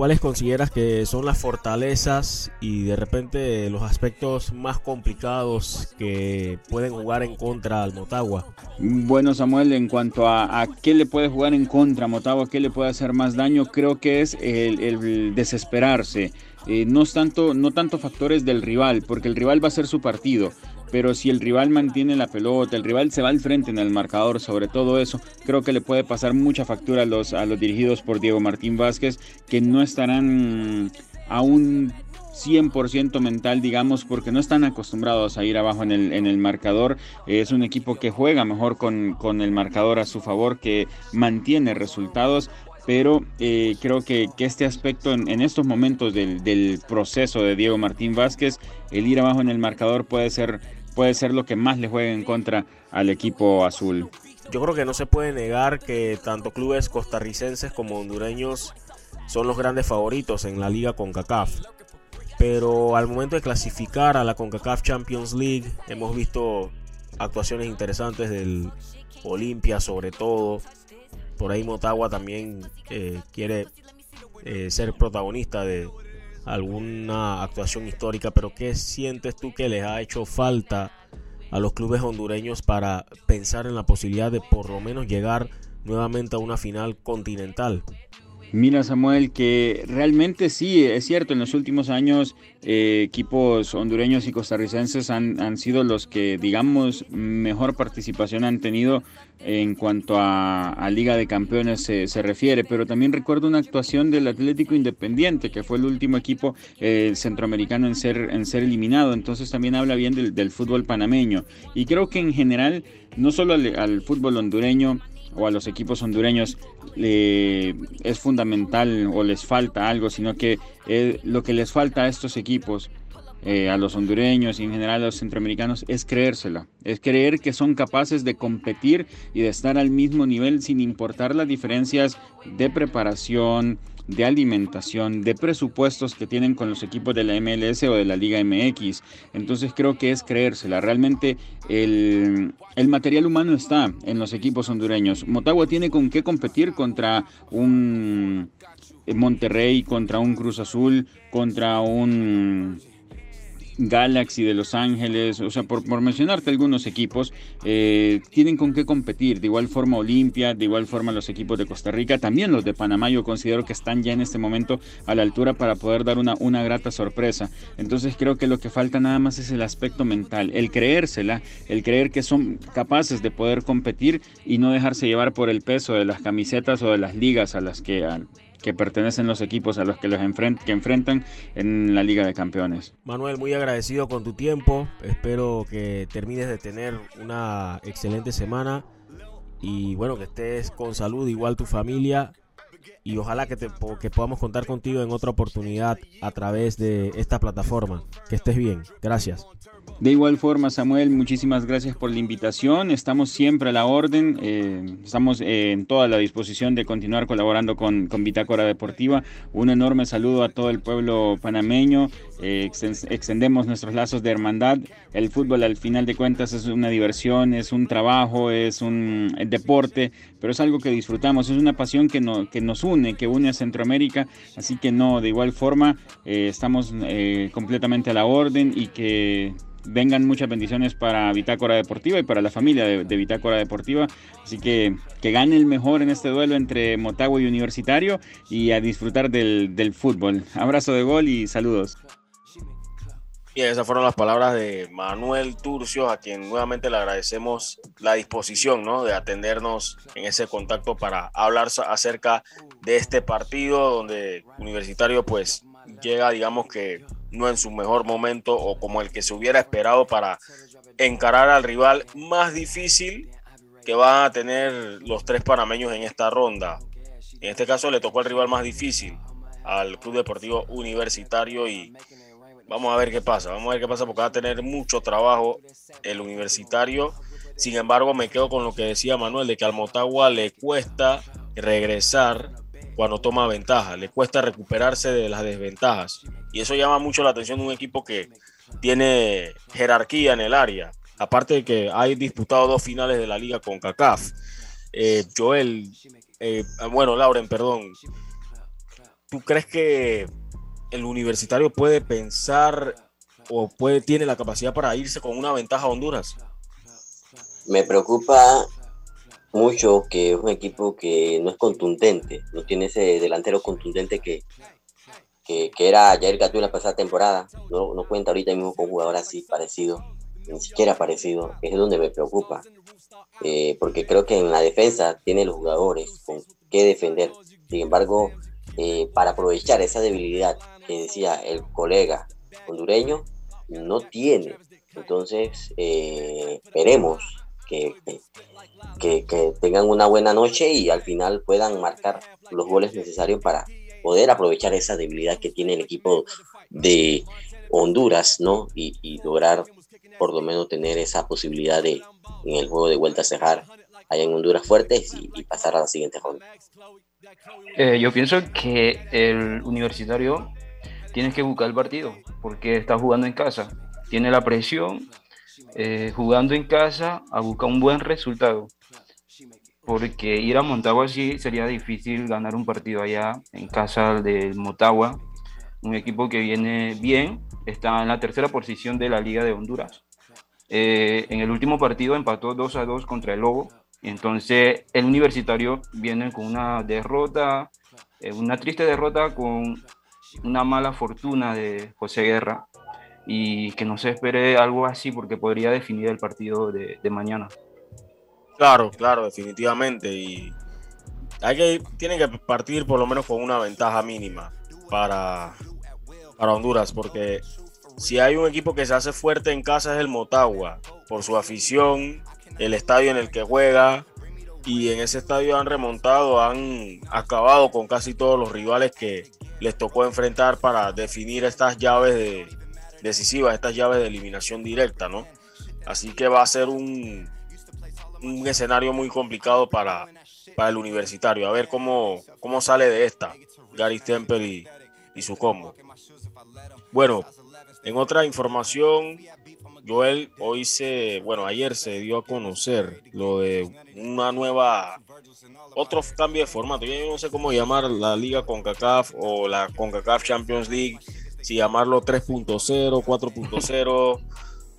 ¿Cuáles consideras que son las fortalezas y de repente los aspectos más complicados que pueden jugar en contra al Motagua? Bueno, Samuel, en cuanto a, qué le puede jugar en contra a Motagua, qué le puede hacer más daño, creo que es el, desesperarse. Eh, tanto, no tanto factores del rival, porque el rival va a ser su partido pero si el rival mantiene la pelota, el rival se va al frente en el marcador, sobre todo eso, creo que le puede pasar mucha factura a los, a los dirigidos por Diego Martín Vázquez, que no estarán a un 100% mental, digamos, porque no están acostumbrados a ir abajo en el, en el marcador. Es un equipo que juega mejor con, con el marcador a su favor, que mantiene resultados, pero eh, creo que, este aspecto en, estos momentos del, del, proceso de Diego Martín Vázquez, el ir abajo en el marcador puede ser puede ser lo que más le juegue en contra al equipo azul. Yo creo que no se puede negar que tanto clubes costarricenses como hondureños son los grandes favoritos en la liga CONCACAF. Pero al momento de clasificar a la CONCACAF Champions League hemos visto actuaciones interesantes del Olimpia sobre todo. Por ahí Motagua también eh, quiere eh, ser protagonista de, alguna actuación histórica, pero ¿qué sientes tú que les ha hecho falta a los clubes hondureños para pensar en la posibilidad de por lo menos llegar nuevamente a una final continental? Mira Samuel, que realmente sí, es cierto, en los últimos años eh, equipos hondureños y costarricenses han, han, sido los que, digamos, mejor participación han tenido en cuanto a, Liga de Campeones se, refiere, pero también recuerdo una actuación del Atlético Independiente, que fue el último equipo eh, centroamericano en ser, en ser eliminado, entonces también habla bien del, fútbol panameño. Y creo que en general, no solo al fútbol hondureño, o a los equipos hondureños es fundamental o les falta algo, sino que eh, lo que les falta a estos equipos, eh, a los hondureños y en general a los centroamericanos, es creérsela, es creer que son capaces de competir y de estar al mismo nivel sin importar las diferencias de preparación, de alimentación, de presupuestos que tienen con los equipos de la MLS o de la Liga MX. Entonces creo que es creérsela. Realmente el, el material humano está en los equipos hondureños. Motagua tiene con qué competir contra un Monterrey, contra un Cruz Azul, contra un Galaxy de Los Ángeles, o sea, por, mencionarte algunos equipos, eh, tienen con qué competir. De igual forma Olimpia, de igual forma los equipos de Costa Rica, también los de Panamá, yo considero que están ya en este momento a la altura para poder dar una, una grata sorpresa. Entonces creo que lo que falta nada más es el aspecto mental, el creérsela, el creer que son capaces de poder competir y no dejarse llevar por el peso de las camisetas o de las ligas a las que que pertenecen los equipos a los que los que enfrentan en la Liga de Campeones. Manuel, muy agradecido con tu tiempo. Espero que termines de tener una excelente semana y bueno, que estés con salud, igual tu familia y ojalá que, te, que podamos contar contigo en otra oportunidad a través de esta plataforma. Que estés bien. Gracias. De igual forma, Samuel, muchísimas gracias por la invitación. Estamos siempre a la orden. Eh, estamos eh, en toda la disposición de continuar colaborando con, con, Bitácora Deportiva. Un enorme saludo a todo el pueblo panameño. Eh, extendemos nuestros lazos de hermandad. El fútbol, al final de cuentas, es una diversión, es un trabajo, es un deporte, pero es algo que disfrutamos. Es una pasión que, no, que nos une, que une a Centroamérica. Así que no, de igual forma, estamos completamente a la orden y que vengan muchas bendiciones para Bitácora Deportiva y para la familia de, Bitácora Deportiva. Así que que gane el mejor en este duelo entre Motagua y Universitario y a disfrutar del, del fútbol. Abrazo de gol y saludos. Bien, esas fueron las palabras de Manuel Turcio, a quien nuevamente le agradecemos la disposición ¿no? de atendernos en ese contacto para hablar acerca de este partido donde Universitario pues llega, digamos que no en su mejor momento o como el que se hubiera esperado para encarar al rival más difícil que van a tener los tres panameños en esta ronda. En este caso le tocó el rival más difícil al Club Deportivo Universitario y vamos a ver qué pasa, vamos a ver qué pasa porque va a tener mucho trabajo el Universitario. Sin embargo, me quedo con lo que decía Manuel de que al Motagua le cuesta regresar cuando toma ventaja, le cuesta recuperarse de las desventajas. Y eso llama mucho la atención de un equipo que tiene jerarquía en el área. Aparte de que hay disputado dos finales de la liga con CACAF. Eh, Joel, eh, bueno, Lauren, perdón. ¿Tú crees que el universitario puede pensar o puede, tiene la capacidad para irse con una ventaja a Honduras? Me preocupa mucho que es un equipo que no es contundente, no tiene ese delantero contundente que, que, era Jair Gatú la pasada temporada, no, no cuenta ahorita mismo con un jugador así parecido, ni siquiera parecido, es donde me preocupa, eh, porque creo que en la defensa tiene los jugadores con qué defender, sin embargo, eh, para aprovechar esa debilidad que decía el colega hondureño, no tiene, entonces eh, veremos que, que, tengan una buena noche y al final puedan marcar los goles necesarios para poder aprovechar esa debilidad que tiene el equipo de Honduras, ¿no? Y, lograr por lo menos tener esa posibilidad de en el juego de vuelta a cerrar allá en Honduras fuertes y, pasar a la siguiente ronda. Eh, yo pienso que el universitario tiene que buscar el partido porque está jugando en casa, tiene la presión eh, jugando en casa a buscar un buen resultado. Porque ir a Motagua sí sería difícil ganar un partido allá en casa de Motagua, un equipo que viene bien, está en la tercera posición de la Liga de Honduras. Eh, en el último partido empató 2 a 2 contra el Lobo. Entonces el universitario viene con una derrota, eh, una triste derrota con una mala fortuna de José Guerra y que no se espere algo así porque podría definir el partido de, mañana. Claro, claro, definitivamente. Y hay que, tienen que partir por lo menos con una ventaja mínima para, para Honduras, porque si hay un equipo que se hace fuerte en casa es el Motagua, por su afición, el estadio en el que juega, y en ese estadio han remontado, han acabado con casi todos los rivales que les tocó enfrentar para definir estas llaves de, decisivas, estas llaves de eliminación directa, ¿no? Así que va a ser un, un escenario muy complicado para, para el universitario. A ver cómo, cómo sale de esta. Gary Temple y, y su combo. Bueno, en otra información, Joel hoy se, bueno, ayer se dio a conocer lo de una nueva, otro cambio de formato. Yo no sé cómo llamar la liga CONCACAF o la CONCACAF Champions League, si llamarlo 3.0, 4.0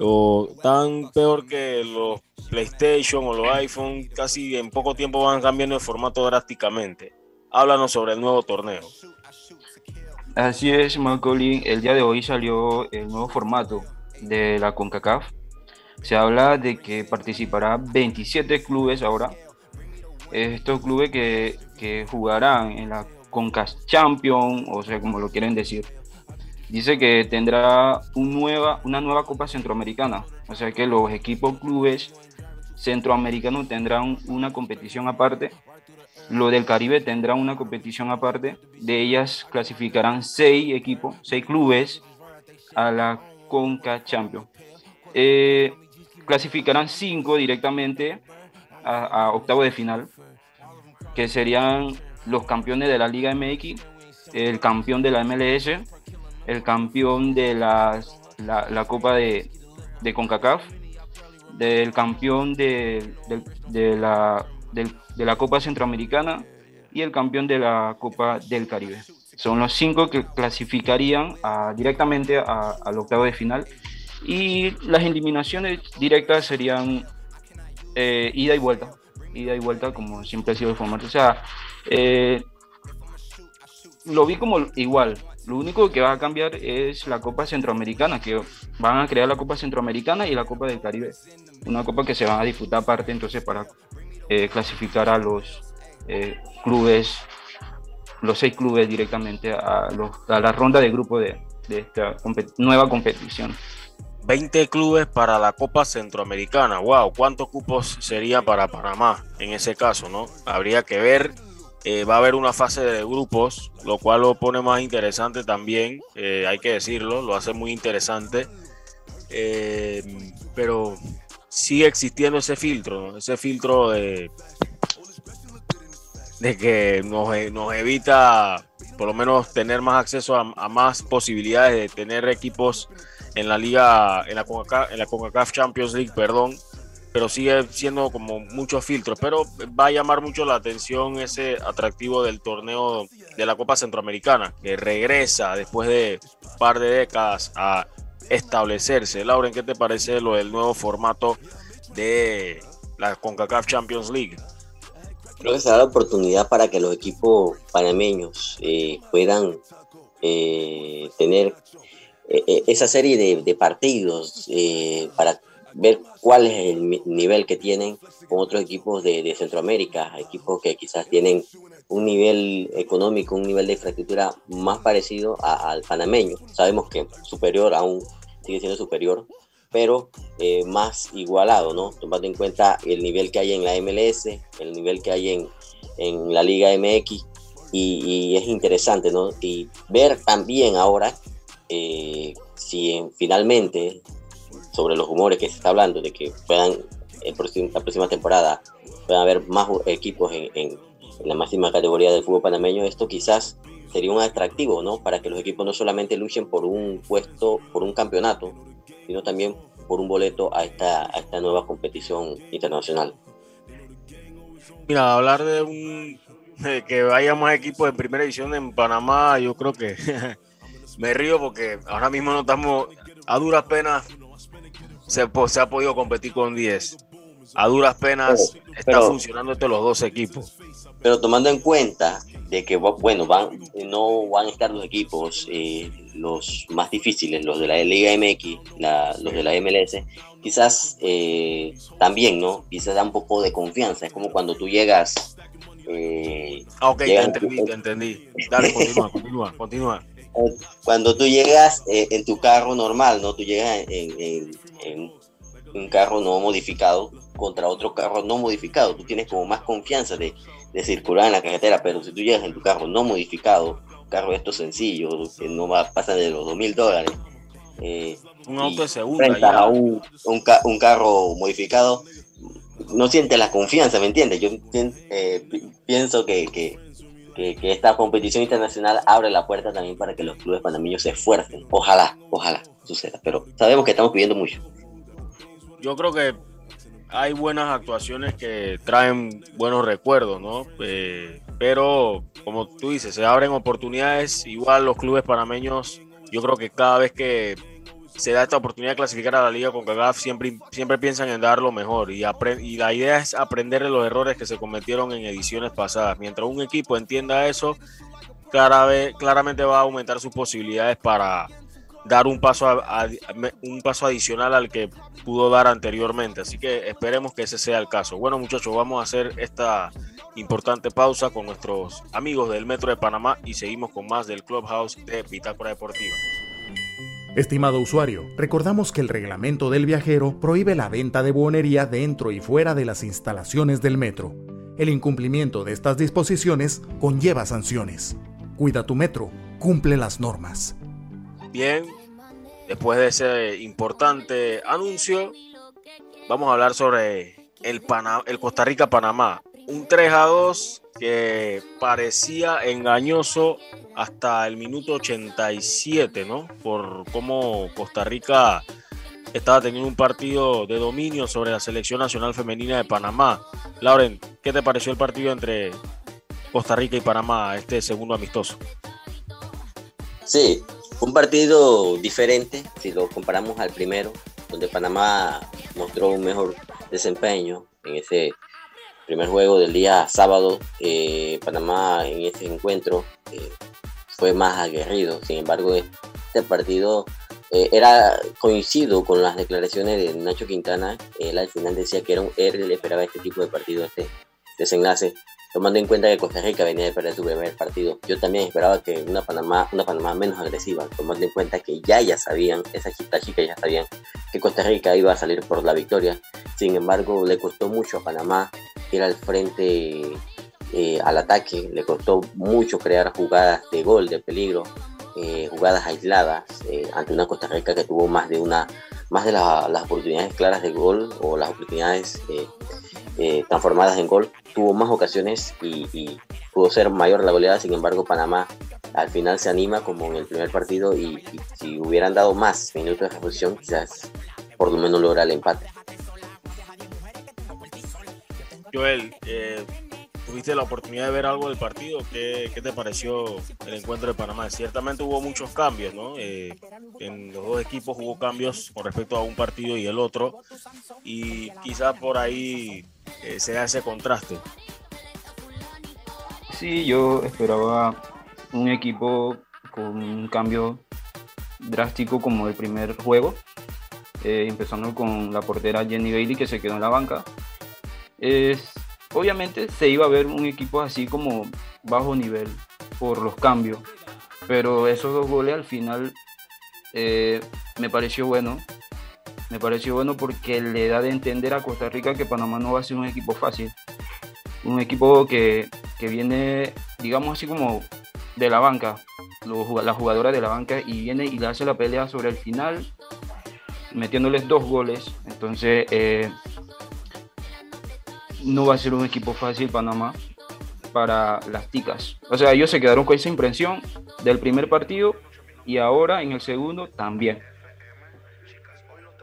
o tan peor que los PlayStation o los iPhone, casi en poco tiempo van cambiando de formato drásticamente. Háblanos sobre el nuevo torneo. Así es, Macaulay. El día de hoy salió el nuevo formato de la CONCACAF. Se habla de que participará 27 clubes ahora. Estos clubes que, que jugarán en la CONCACAF Champions, o sea, como lo quieren decir. Dice que tendrá un nueva, una nueva Copa Centroamericana. O sea que los equipos clubes centroamericanos tendrán una competición aparte lo del Caribe tendrá una competición aparte. De ellas clasificarán seis equipos, seis clubes a la Conca Champions. Eh, clasificarán cinco directamente a, a, octavo de final, que serían los campeones de la Liga MX, el campeón de la MLS, el campeón de la, la, Copa de, de, CONCACAF, del campeón de, de, la de la Copa Centroamericana y el campeón de la Copa del Caribe. Son los cinco que clasificarían a, directamente al octavo de final y las eliminaciones directas serían eh, ida y vuelta, ida y vuelta como siempre ha sido el formato. O sea, eh, lo vi como igual. Lo único que va a cambiar es la Copa Centroamericana, que van a crear la Copa Centroamericana y la Copa del Caribe. Una copa que se va a disputar aparte entonces para eh, clasificar a los clubes, los seis clubes directamente a, los, a, la ronda de grupo de, esta nueva competición. 20 clubes para la Copa Centroamericana. Wow, ¿cuántos cupos sería para Panamá en ese caso, no? Habría que ver. Eh, va a haber una fase de grupos, lo cual lo pone más interesante también. Eh, hay que decirlo, lo hace muy interesante. Eh, pero sigue existiendo ese filtro, ese filtro de, de que nos, nos, evita por lo menos tener más acceso a, a, más posibilidades de tener equipos en la liga, en la, CONCACAF, en la CONCACAF Champions League, perdón, pero sigue siendo como muchos filtros, pero va a llamar mucho la atención ese atractivo del torneo de la Copa Centroamericana, que regresa después de un par de décadas a establecerse. Lauren, ¿qué te parece lo del nuevo formato de la CONCACAF Champions League? Creo que se da la oportunidad para que los equipos panameños eh, puedan eh, tener eh, esa serie de, partidos para ver cuál es el nivel que tienen con otros equipos de, de, Centroamérica, equipos que quizás tienen un nivel económico, un nivel de infraestructura más parecido a, al panameño. Sabemos que superior aún sigue siendo superior, pero eh, más igualado, ¿no? Tomando en cuenta el nivel que hay en la MLS, el nivel que hay en, en la Liga MX, y, y, es interesante, ¿no? Y ver también ahora eh, si en, finalmente, sobre los rumores que se está hablando, de que puedan, en la próxima temporada, puedan haber más equipos en, en, en la máxima categoría del fútbol panameño, esto quizás sería un atractivo, ¿no? Para que los equipos no solamente luchen por un puesto, por un campeonato, sino también por un boleto a esta, a esta nueva competición internacional. Mira, hablar de un de que vaya más equipos en primera división en Panamá, yo creo que me río porque ahora mismo no estamos a duras penas se, se ha podido competir con 10. A duras penas pero, está pero, funcionando entre los dos equipos. Pero tomando en cuenta de que bueno van no van a estar los equipos eh, los más difíciles los de la Liga MX la, los de la MLS quizás eh, también no quizás da un poco de confianza. Es como cuando tú llegas eh, ah, ok llegas, te entendí te entendí. Dale continúa continúa continúa. Cuando tú llegas eh, en tu carro normal no tú llegas en, en, en un carro no modificado contra otro carro no modificado. Tú tienes como más confianza de de circular en la carretera, pero si tú llegas en tu carro no modificado, carro esto sencillo, que no va a pasar de los dos mil dólares, eh, un auto de segunda, a un, un, un, carro modificado, no sientes la confianza, ¿me entiendes? Yo eh, pienso que, que, que, esta competición internacional abre la puerta también para que los clubes panameños se esfuercen. Ojalá, ojalá suceda, pero sabemos que estamos pidiendo mucho. Yo creo que hay buenas actuaciones que traen buenos recuerdos, ¿no? Eh, pero, como tú dices, se abren oportunidades. Igual los clubes panameños, yo creo que cada vez que se da esta oportunidad de clasificar a la liga con CAGAF, siempre, siempre piensan en dar lo mejor. Y, y la idea es aprender de los errores que se cometieron en ediciones pasadas. Mientras un equipo entienda eso, claramente va a aumentar sus posibilidades para dar un paso, un paso adicional al que pudo dar anteriormente. Así que esperemos que ese sea el caso. Bueno, muchachos, vamos a hacer esta importante pausa con nuestros amigos del Metro de Panamá y seguimos con más del Clubhouse de Bitácora Deportiva. Estimado usuario, recordamos que el reglamento del viajero prohíbe la venta de buonería dentro y fuera de las instalaciones del metro. El incumplimiento de estas disposiciones conlleva sanciones. Cuida tu metro, cumple las normas. Bien, después de ese importante anuncio, vamos a hablar sobre el, el Costa Rica-Panamá. Un 3 a 2 que parecía engañoso hasta el minuto 87, ¿no? Por cómo Costa Rica estaba teniendo un partido de dominio sobre la selección nacional femenina de Panamá. Lauren, ¿qué te pareció el partido entre Costa Rica y Panamá, este segundo amistoso? Sí, un partido diferente si lo comparamos al primero, donde Panamá mostró un mejor desempeño en ese primer juego del día sábado. Eh, Panamá en ese encuentro eh, fue más aguerrido, sin embargo este partido eh, era coincido con las declaraciones de Nacho Quintana, él al final decía que era un, él esperaba este tipo de partido, este desenlace tomando en cuenta que Costa Rica venía de perder su primer partido. Yo también esperaba que una Panamá, una Panamá menos agresiva, tomando en cuenta que ya ya sabían, esas chicas ya sabían que Costa Rica iba a salir por la victoria. Sin embargo, le costó mucho a Panamá ir al frente eh, al ataque, le costó mucho crear jugadas de gol, de peligro, eh, jugadas aisladas eh, ante una Costa Rica que tuvo más de una más de las oportunidades claras de gol o las oportunidades transformadas en gol tuvo más ocasiones y, pudo ser mayor la goleada, sin embargo Panamá al final se anima como en el primer partido y, si hubieran dado más minutos de reposición quizás por lo menos logra el empate. Joel, eh, tuviste la oportunidad de ver algo del partido. ¿Qué, te pareció el encuentro de Panamá? Ciertamente hubo muchos cambios, ¿no? Eh, en los dos equipos hubo cambios con respecto a un partido y el otro. Y quizás por ahí eh, sea ese contraste. Sí, yo esperaba un equipo con un cambio drástico como el primer juego, eh, empezando con la portera Jenny Bailey que se quedó en la banca. Es, obviamente se iba a ver un equipo así como bajo nivel por los cambios, pero esos dos goles al final eh, me pareció bueno. Me pareció bueno porque le da de entender a Costa Rica que Panamá no va a ser un equipo fácil. Un equipo que, que viene, digamos así como de la banca, la jugadora de la banca, y viene y le hace la pelea sobre el final, metiéndoles dos goles. Entonces, eh, no va a ser un equipo fácil Panamá para las ticas. O sea, ellos se quedaron con esa impresión del primer partido y ahora en el segundo también.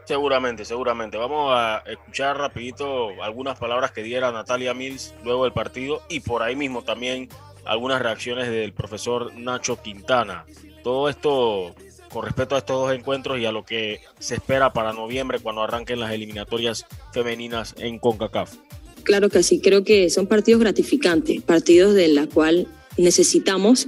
Seguramente, seguramente. Vamos a escuchar rapidito algunas palabras que diera Natalia Mills luego del partido y por ahí mismo también algunas reacciones del profesor Nacho Quintana. Todo esto con respecto a estos dos encuentros y a lo que se espera para noviembre cuando arranquen las eliminatorias femeninas en CONCACAF. Claro que sí, creo que son partidos gratificantes, partidos de la cual necesitamos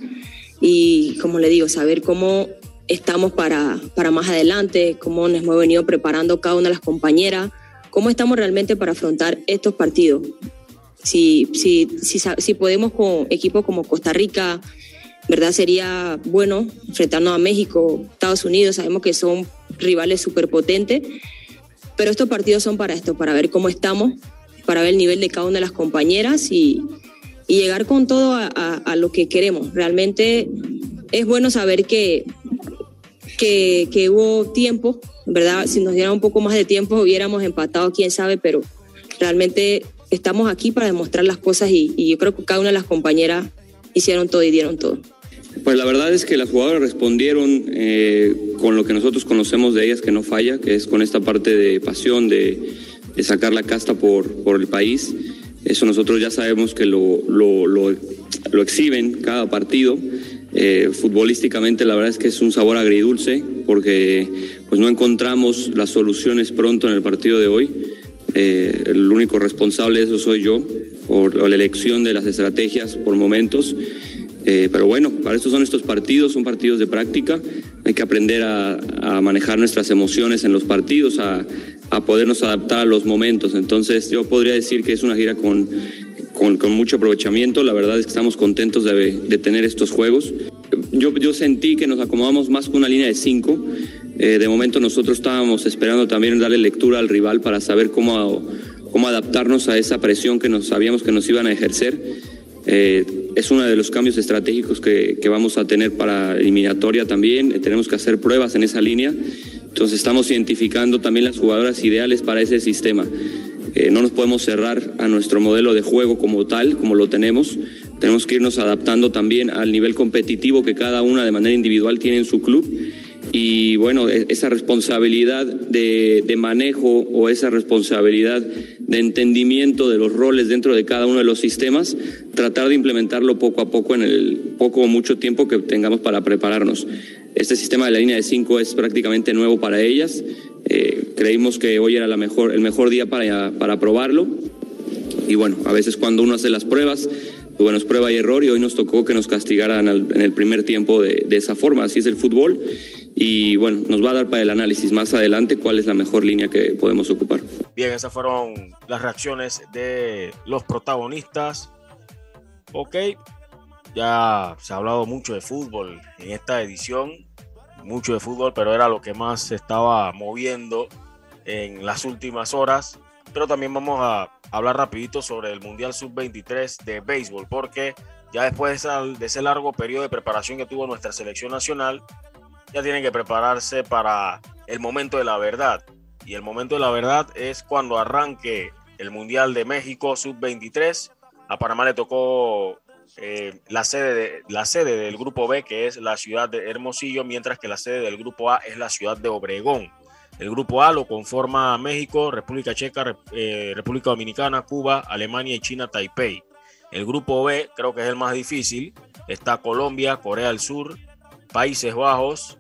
y, como le digo, saber cómo estamos para, para más adelante, cómo nos hemos venido preparando cada una de las compañeras, cómo estamos realmente para afrontar estos partidos. Si, si, si, si podemos con equipos como Costa Rica, ¿verdad? Sería bueno enfrentarnos a México, Estados Unidos, sabemos que son rivales súper potentes, pero estos partidos son para esto, para ver cómo estamos para ver el nivel de cada una de las compañeras y, llegar con todo a, lo que queremos. Realmente es bueno saber que, que, hubo tiempo, ¿verdad? Si nos diera un poco más de tiempo hubiéramos empatado, quién sabe, pero realmente estamos aquí para demostrar las cosas y, yo creo que cada una de las compañeras hicieron todo y dieron todo. Pues la verdad es que las jugadoras respondieron eh, con lo que nosotros conocemos de ellas que no falla, que es con esta parte de pasión, de, de sacar la casta por, por el país. Eso nosotros ya sabemos que lo, lo, lo, lo exhiben cada partido. Eh, futbolísticamente la verdad es que es un sabor agridulce porque pues no encontramos las soluciones pronto en el partido de hoy. Eh, el único responsable de eso soy yo por la elección de las estrategias por momentos. Eh, pero bueno, para eso son estos partidos, son partidos de práctica. Hay que aprender a, manejar nuestras emociones en los partidos, a, a, podernos adaptar a los momentos. Entonces yo podría decir que es una gira con, con, mucho aprovechamiento. La verdad es que estamos contentos de, de tener estos juegos. Yo, yo, sentí que nos acomodamos más con una línea de cinco. Eh, de momento nosotros estábamos esperando también darle lectura al rival para saber cómo, cómo adaptarnos a esa presión que nos sabíamos que nos iban a ejercer. Eh, es uno de los cambios estratégicos que, que, vamos a tener para eliminatoria también. Tenemos que hacer pruebas en esa línea. Entonces estamos identificando también las jugadoras ideales para ese sistema. Eh, no nos podemos cerrar a nuestro modelo de juego como tal, como lo tenemos. Tenemos que irnos adaptando también al nivel competitivo que cada una de manera individual tiene en su club. Y bueno, esa responsabilidad de, de manejo o esa responsabilidad de entendimiento de los roles dentro de cada uno de los sistemas, tratar de implementarlo poco a poco en el poco o mucho tiempo que tengamos para prepararnos. Este sistema de la línea de cinco es prácticamente nuevo para ellas. Eh, creímos que hoy era la mejor, el mejor día para, para probarlo. Y bueno, a veces cuando uno hace las pruebas, pues bueno, es prueba y error y hoy nos tocó que nos castigaran en el primer tiempo de, de esa forma. Así es el fútbol y bueno, nos va a dar para el análisis más adelante cuál es la mejor línea que podemos ocupar. Bien, esas fueron las reacciones de los protagonistas. Ok, ya se ha hablado mucho de fútbol en esta edición, mucho de fútbol, pero era lo que más se estaba moviendo en las últimas horas. Pero también vamos a hablar rapidito sobre el Mundial Sub-23 de béisbol, porque ya después de, ese largo periodo de preparación que tuvo nuestra selección nacional, ya tienen que prepararse para el momento de la verdad. Y el momento de la verdad es cuando arranque el Mundial de México Sub-23. A Panamá le tocó eh, la, sede de, la sede del Grupo B, que es la ciudad de Hermosillo, mientras que la sede del Grupo A es la ciudad de Obregón. El Grupo A lo conforma México, República Checa, eh, República Dominicana, Cuba, Alemania y China, Taipei. El Grupo B creo que es el más difícil. Está Colombia, Corea del Sur, Países Bajos,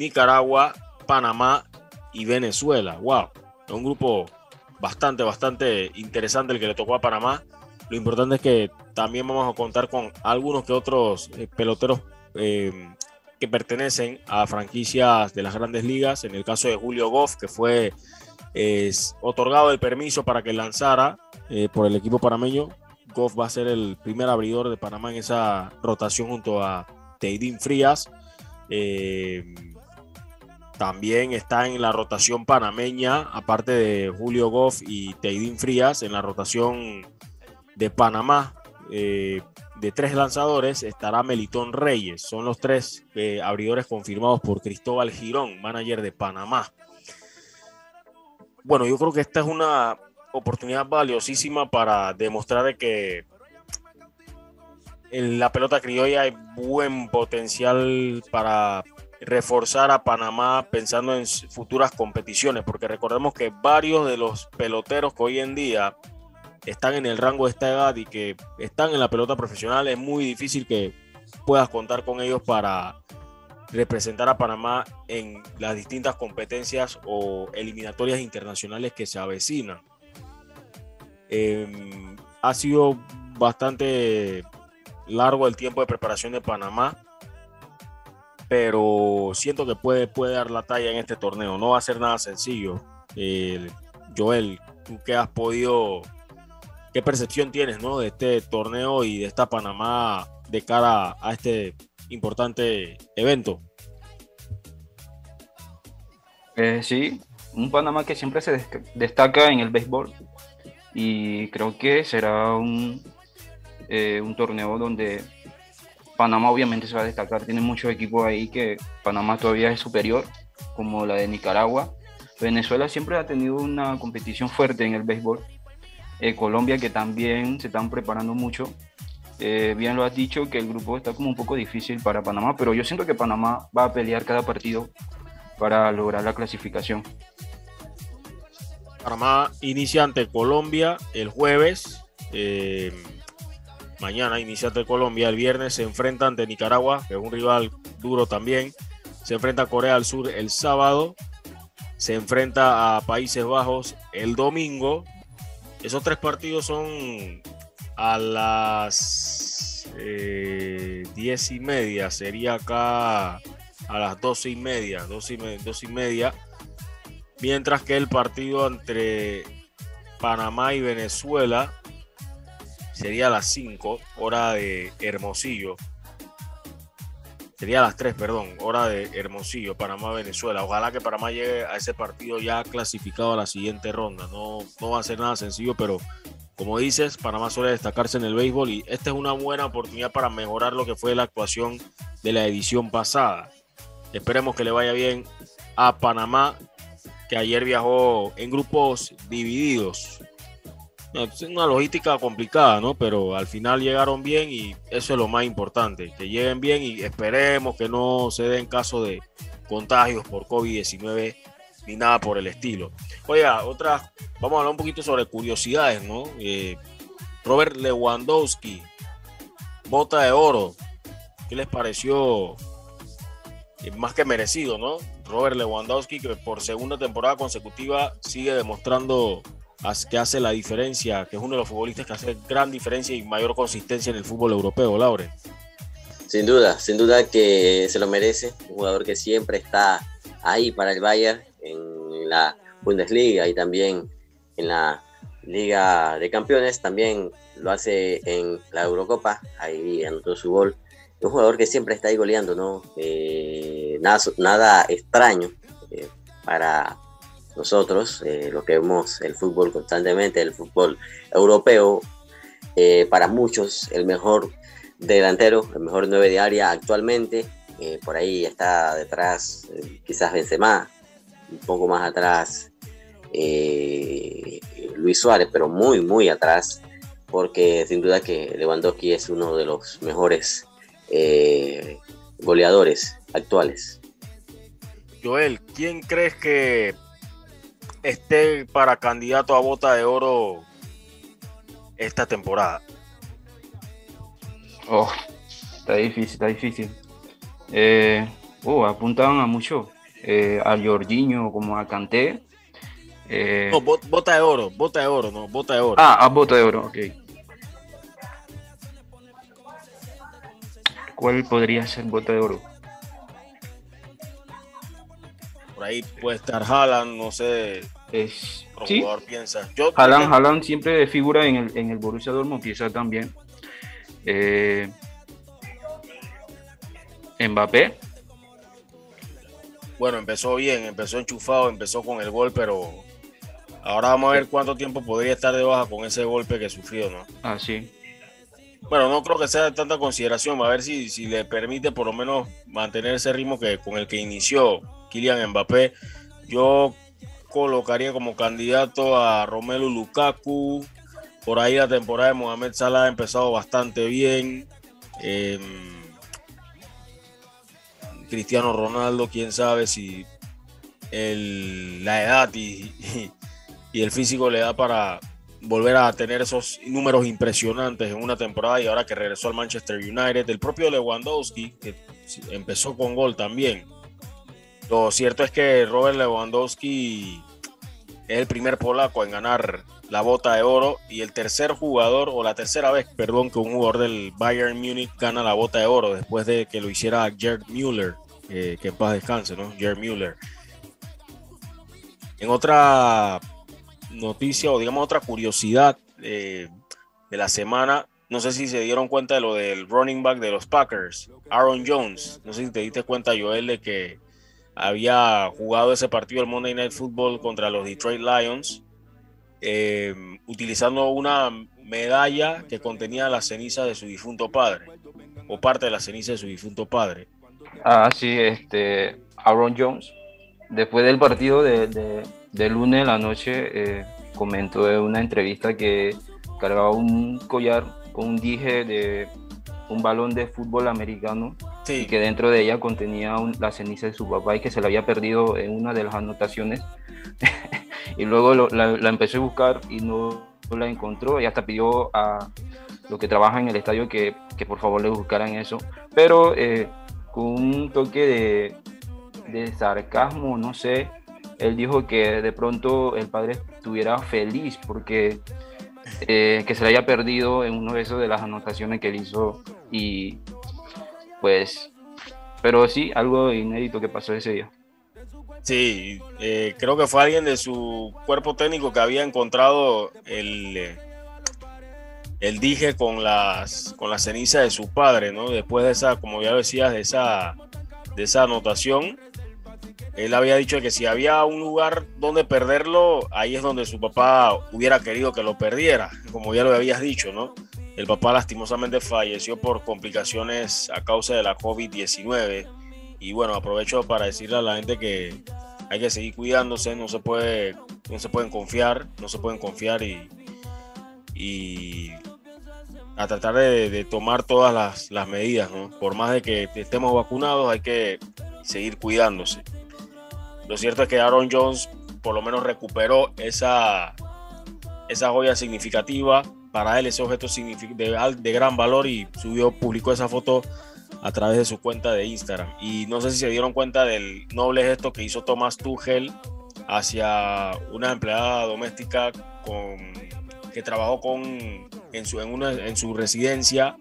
Nicaragua, Panamá y Venezuela. Wow, es un grupo bastante, bastante interesante el que le tocó a Panamá. Lo importante es que también vamos a contar con algunos que otros eh, peloteros eh, que pertenecen a franquicias de las grandes ligas. En el caso de Julio Goff, que fue otorgado el permiso para que lanzara eh, por el equipo panameño. Goff va a ser el primer abridor de Panamá en esa rotación junto a Teidín Frías. Eh, también está en la rotación panameña, aparte de Julio Goff y Teidín Frías, en la rotación de Panamá. Eh, de tres lanzadores estará Melitón Reyes. Son los tres eh, abridores confirmados por Cristóbal Girón, manager de Panamá. Bueno, yo creo que esta es una oportunidad valiosísima para demostrar que en la pelota criolla hay buen potencial para reforzar a Panamá pensando en futuras competiciones, porque recordemos que varios de los peloteros que hoy en día están en el rango de esta edad y que están en la pelota profesional, es muy difícil que puedas contar con ellos para representar a Panamá en las distintas competencias o eliminatorias internacionales que se avecinan. Eh, ha sido bastante largo el tiempo de preparación de Panamá, pero siento que puede, puede dar la talla en este torneo. No va a ser nada sencillo. Joel, tú que has podido, ¿qué percepción tienes ¿no? de este torneo y de esta Panamá de cara a este importante evento? Eh, sí, un Panamá que siempre se destaca en el béisbol y creo que será un, eh, un torneo donde Panamá obviamente se va a destacar, tiene muchos equipos ahí que Panamá todavía es superior, como la de Nicaragua. Venezuela siempre ha tenido una competición fuerte en el béisbol. Eh, Colombia que también se están preparando mucho. Eh, bien lo has dicho que el grupo está como un poco difícil para Panamá, pero yo siento que Panamá va a pelear cada partido para lograr la clasificación. Panamá inicia ante Colombia el jueves. Eh, mañana inicia ante Colombia. El viernes se enfrenta ante Nicaragua, que es un rival duro también. Se enfrenta a Corea del Sur el sábado. Se enfrenta a Países Bajos el domingo. Esos tres partidos son a las eh, diez y media. Sería acá a las doce y media. Doce y, y media. Mientras que el partido entre Panamá y Venezuela sería a las 5, hora de Hermosillo. Sería a las 3, perdón, hora de Hermosillo, Panamá, Venezuela. Ojalá que Panamá llegue a ese partido ya clasificado a la siguiente ronda. No, no va a ser nada sencillo, pero como dices, Panamá suele destacarse en el béisbol y esta es una buena oportunidad para mejorar lo que fue la actuación de la edición pasada. Esperemos que le vaya bien a Panamá, que ayer viajó en grupos divididos. Es una logística complicada, ¿no? Pero al final llegaron bien y eso es lo más importante, que lleguen bien y esperemos que no se den caso de contagios por COVID-19 ni nada por el estilo. Oiga, otra, vamos a hablar un poquito sobre curiosidades, ¿no? Eh, Robert Lewandowski, bota de oro. ¿Qué les pareció? Eh, más que merecido, ¿no? Robert Lewandowski, que por segunda temporada consecutiva sigue demostrando que hace la diferencia, que es uno de los futbolistas que hace gran diferencia y mayor consistencia en el fútbol europeo, Laure. Sin duda, sin duda que se lo merece, un jugador que siempre está ahí para el Bayern, en la Bundesliga y también en la Liga de Campeones, también lo hace en la Eurocopa, ahí anotó su gol. Un jugador que siempre está ahí goleando, ¿no? Eh, nada, nada extraño eh, para nosotros, eh, lo que vemos el fútbol constantemente, el fútbol europeo, para muchos el mejor delantero, el mejor nueve de área actualmente. por ahí está detrás quizás Benzema, un poco más atrás eh, Luis Suárez, pero muy, muy atrás, porque sin duda que Lewandowski es uno de los mejores eh, goleadores actuales. Joel, ¿quién crees que esté para candidato a bota de oro esta temporada? Oh, está difícil, está difícil. Eh, oh, apuntaban a mucho eh, a Jorginho como a Kanté. Eh, no, bota de oro, bota de oro, no, bota de oro. Ah, a bota de oro, ok. ¿Cuál podría ser bota de oro? Por ahí puede estar Haaland, no sé. Es, ¿sí? jugador piensa. Yo, Haaland, Haaland siempre figura en el, en el Borussia Dortmund, quizás también. Eh, Mbappé bueno, empezó bien, empezó enchufado, empezó con el gol, pero ahora vamos a ver cuánto tiempo podría estar de baja con ese golpe que sufrió, ¿no? Ah, sí. Bueno, no creo que sea de tanta consideración, a ver si, si le permite por lo menos mantener ese ritmo que, con el que inició Kylian Mbappé. Yo colocaría como candidato a Romelu Lukaku. Por ahí la temporada de Mohamed Salah ha empezado bastante bien. Eh, Cristiano Ronaldo, quién sabe si la edad y, el físico le da para volver a tener esos números impresionantes en una temporada y ahora que regresó al Manchester United, el propio Lewandowski, que empezó con gol también. Lo cierto es que Robert Lewandowski es el primer polaco en ganar la bota de oro y el tercer jugador, o la tercera vez, perdón, que un jugador del Bayern Múnich gana la bota de oro después de que lo hiciera Gerd Müller, que en paz descanse, ¿no? Gerd Müller. En otra noticia, o digamos otra curiosidad eh, de la semana, no sé si se dieron cuenta de lo del running back de los Packers, Aaron Jones. No sé si te diste cuenta, Joel, de que había jugado ese partido el Monday Night Football contra los Detroit Lions eh, utilizando una medalla que contenía la ceniza de su difunto padre, o parte de la ceniza de su difunto padre. Ah, sí, este, Aaron Jones, después del partido de, de, lunes la noche, eh, comentó en una entrevista que cargaba un collar con un dije de un balón de fútbol americano Sí. y que dentro de ella contenía un- la ceniza de su papá y que se la había perdido en una de las anotaciones. y luego lo- la, la empecé a buscar y no, no la encontró y hasta pidió a los que trabajan en el estadio que, que por favor le buscaran eso. Pero eh, con un toque de, de sarcasmo, no sé, él dijo que de pronto el padre estuviera feliz porque eh, que se le haya perdido en uno de esos de las anotaciones que él hizo y pues, pero sí, algo inédito que pasó ese día. Sí, eh, creo que fue alguien de su cuerpo técnico que había encontrado el, eh, el dije con las con la ceniza de su padre, ¿no? Después de esa, como ya decías, de esa de esa anotación, él había dicho que si había un lugar donde perderlo, ahí es donde su papá hubiera querido que lo perdiera, como ya lo habías dicho, ¿no? El papá lastimosamente falleció por complicaciones a causa de la COVID-19 y bueno, aprovecho para decirle a la gente que hay que seguir cuidándose, no se puede, no se pueden confiar, no se pueden confiar y, y a tratar de, tomar todas las, las medidas, ¿no? Por más de que estemos vacunados, hay que seguir cuidándose. Lo cierto es que Aaron Jones por lo menos recuperó esa, esa joya significativa. Para él ese objeto de, de gran valor y subió, publicó esa foto a través de su cuenta de Instagram. Y no sé si se dieron cuenta del noble gesto que hizo Thomas Tuchel hacia una empleada doméstica con, que trabajó con, en, su, en, una, en su residencia.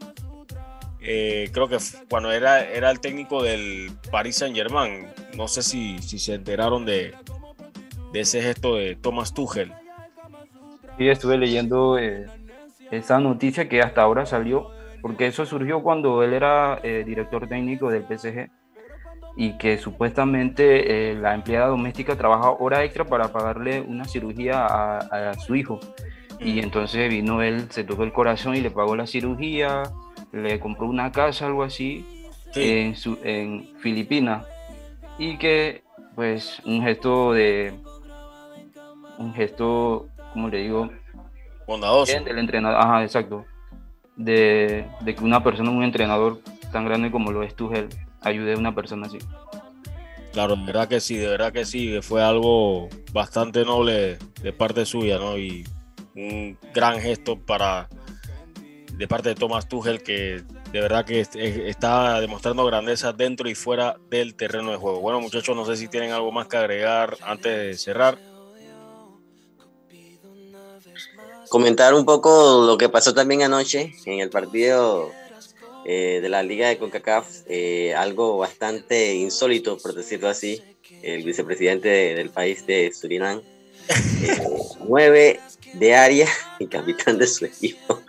Eh, creo que cuando era, era el técnico del Paris Saint Germain. No sé si, si se enteraron de, de ese gesto de Thomas Tuchel. Sí, estuve leyendo eh, esa noticia que hasta ahora salió, porque eso surgió cuando él era eh, director técnico del PSG y que supuestamente eh, la empleada doméstica trabaja hora extra para pagarle una cirugía a, a su hijo. Y entonces vino él, se tocó el corazón y le pagó la cirugía, le compró una casa, algo así, en, su, en Filipinas. Y que, pues, un gesto de. Un gesto, ¿cómo le digo? Bondadoso. Del entrenador, ajá, exacto. De, de que una persona, un entrenador tan grande como lo es Tuchel, ayude a una persona así. Claro, de verdad que sí, de verdad que sí, fue algo bastante noble de parte suya, ¿no? Y un gran gesto para de parte de Thomas Tuchel que de verdad que est- está demostrando grandeza dentro y fuera del terreno de juego. Bueno, muchachos, no sé si tienen algo más que agregar antes de cerrar. Comentar un poco lo que pasó también anoche en el partido eh, de la Liga de CONCACAF, eh, algo bastante insólito, por decirlo así. El vicepresidente de- del país de Surinam, eh, nueve de área y capitán de su equipo.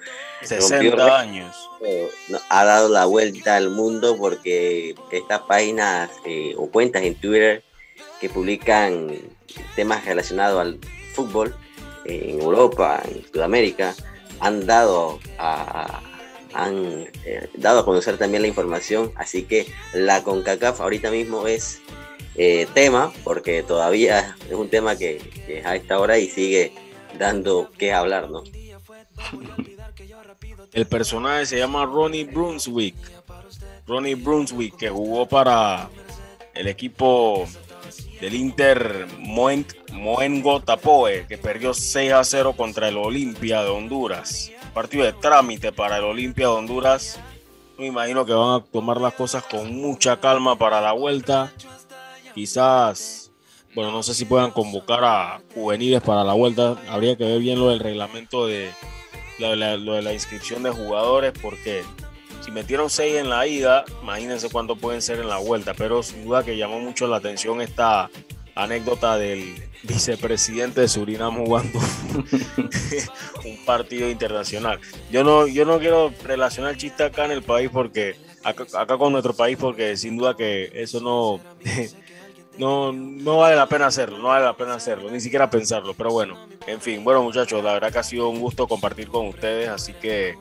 60 Rompió récord. años. No, ha dado la vuelta al mundo porque estas páginas eh, o cuentas en Twitter que publican temas relacionados al fútbol eh, en Europa, en Sudamérica, han dado a, han eh, dado a conocer también la información. Así que la CONCACAF ahorita mismo es eh, tema porque todavía es un tema que, a esta hora y sigue dando que hablar, ¿no? El personaje se llama Ronnie Brunswick. Ronnie Brunswick, que jugó para el equipo del Inter Moen- Moengo Tapoe, que perdió 6 a 0 contra el Olimpia de Honduras. Partido de trámite para el Olimpia de Honduras. Me imagino que van a tomar las cosas con mucha calma para la vuelta. Quizás, bueno, no sé si puedan convocar a juveniles para la vuelta. Habría que ver bien lo del reglamento de, de lo de la inscripción de jugadores, porque si metieron seis en la ida, imagínense cuánto pueden ser en la vuelta. Pero sin duda que llamó mucho la atención esta anécdota del vicepresidente de Surinam jugando un partido internacional. Yo no, yo no quiero relacionar chiste acá en el país porque acá, acá con nuestro país porque sin duda que eso no no, no vale la pena hacerlo, no vale la pena hacerlo, ni siquiera pensarlo, pero bueno, en fin, bueno muchachos, la verdad que ha sido un gusto compartir con ustedes, así que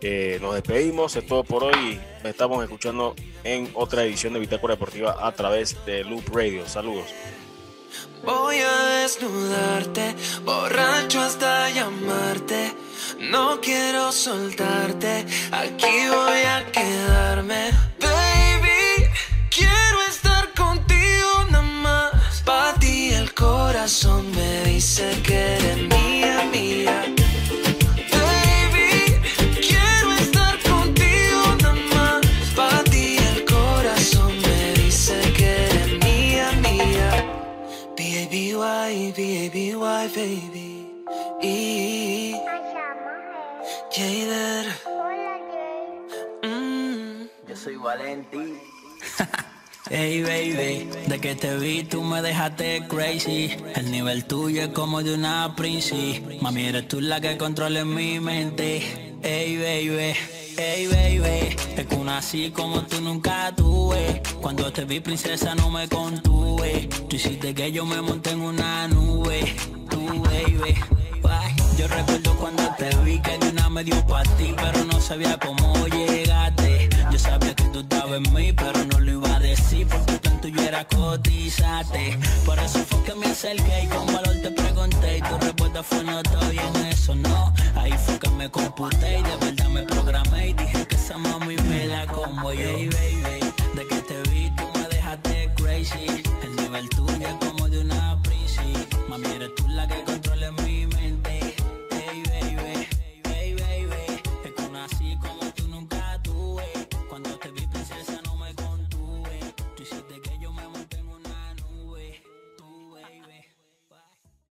eh, nos despedimos, es todo por hoy, nos estamos escuchando en otra edición de Bitácora Deportiva a través de Loop Radio, saludos. Voy a desnudarte, borracho hasta llamarte. No quiero soltarte, aquí voy a quedarme. Baby, quiero estar contigo nada más. Pa' ti el corazón me dice que eres B-A-B-Y, baby. E. Jader. Mm. Yo soy Valentín. Hey baby, de que te vi tú me dejaste crazy El nivel tuyo es como de una princesa Mami eres tú la que controla mi mente Hey baby, hey baby una así como tú nunca tuve. Cuando te vi princesa no me contuve. Tú hiciste que yo me monté en una nube. Tú baby Ay, Yo recuerdo cuando te vi que de una me dio pa' ti Pero no sabía cómo llegaste. Yo sabía que tú estabas en mí Pero no lo iba decir Porque tan tuyo era cotizarte Por eso fue que me acerqué y con valor te pregunté Y tu respuesta fue no estoy en eso, no. Ahí fue que me computé y de verdad me programé Y dije que esa mami me la como yo Hey, baby, de que te vi tú me dejaste crazy. El nivel tuyo es como de una princesa Mami eres tú la que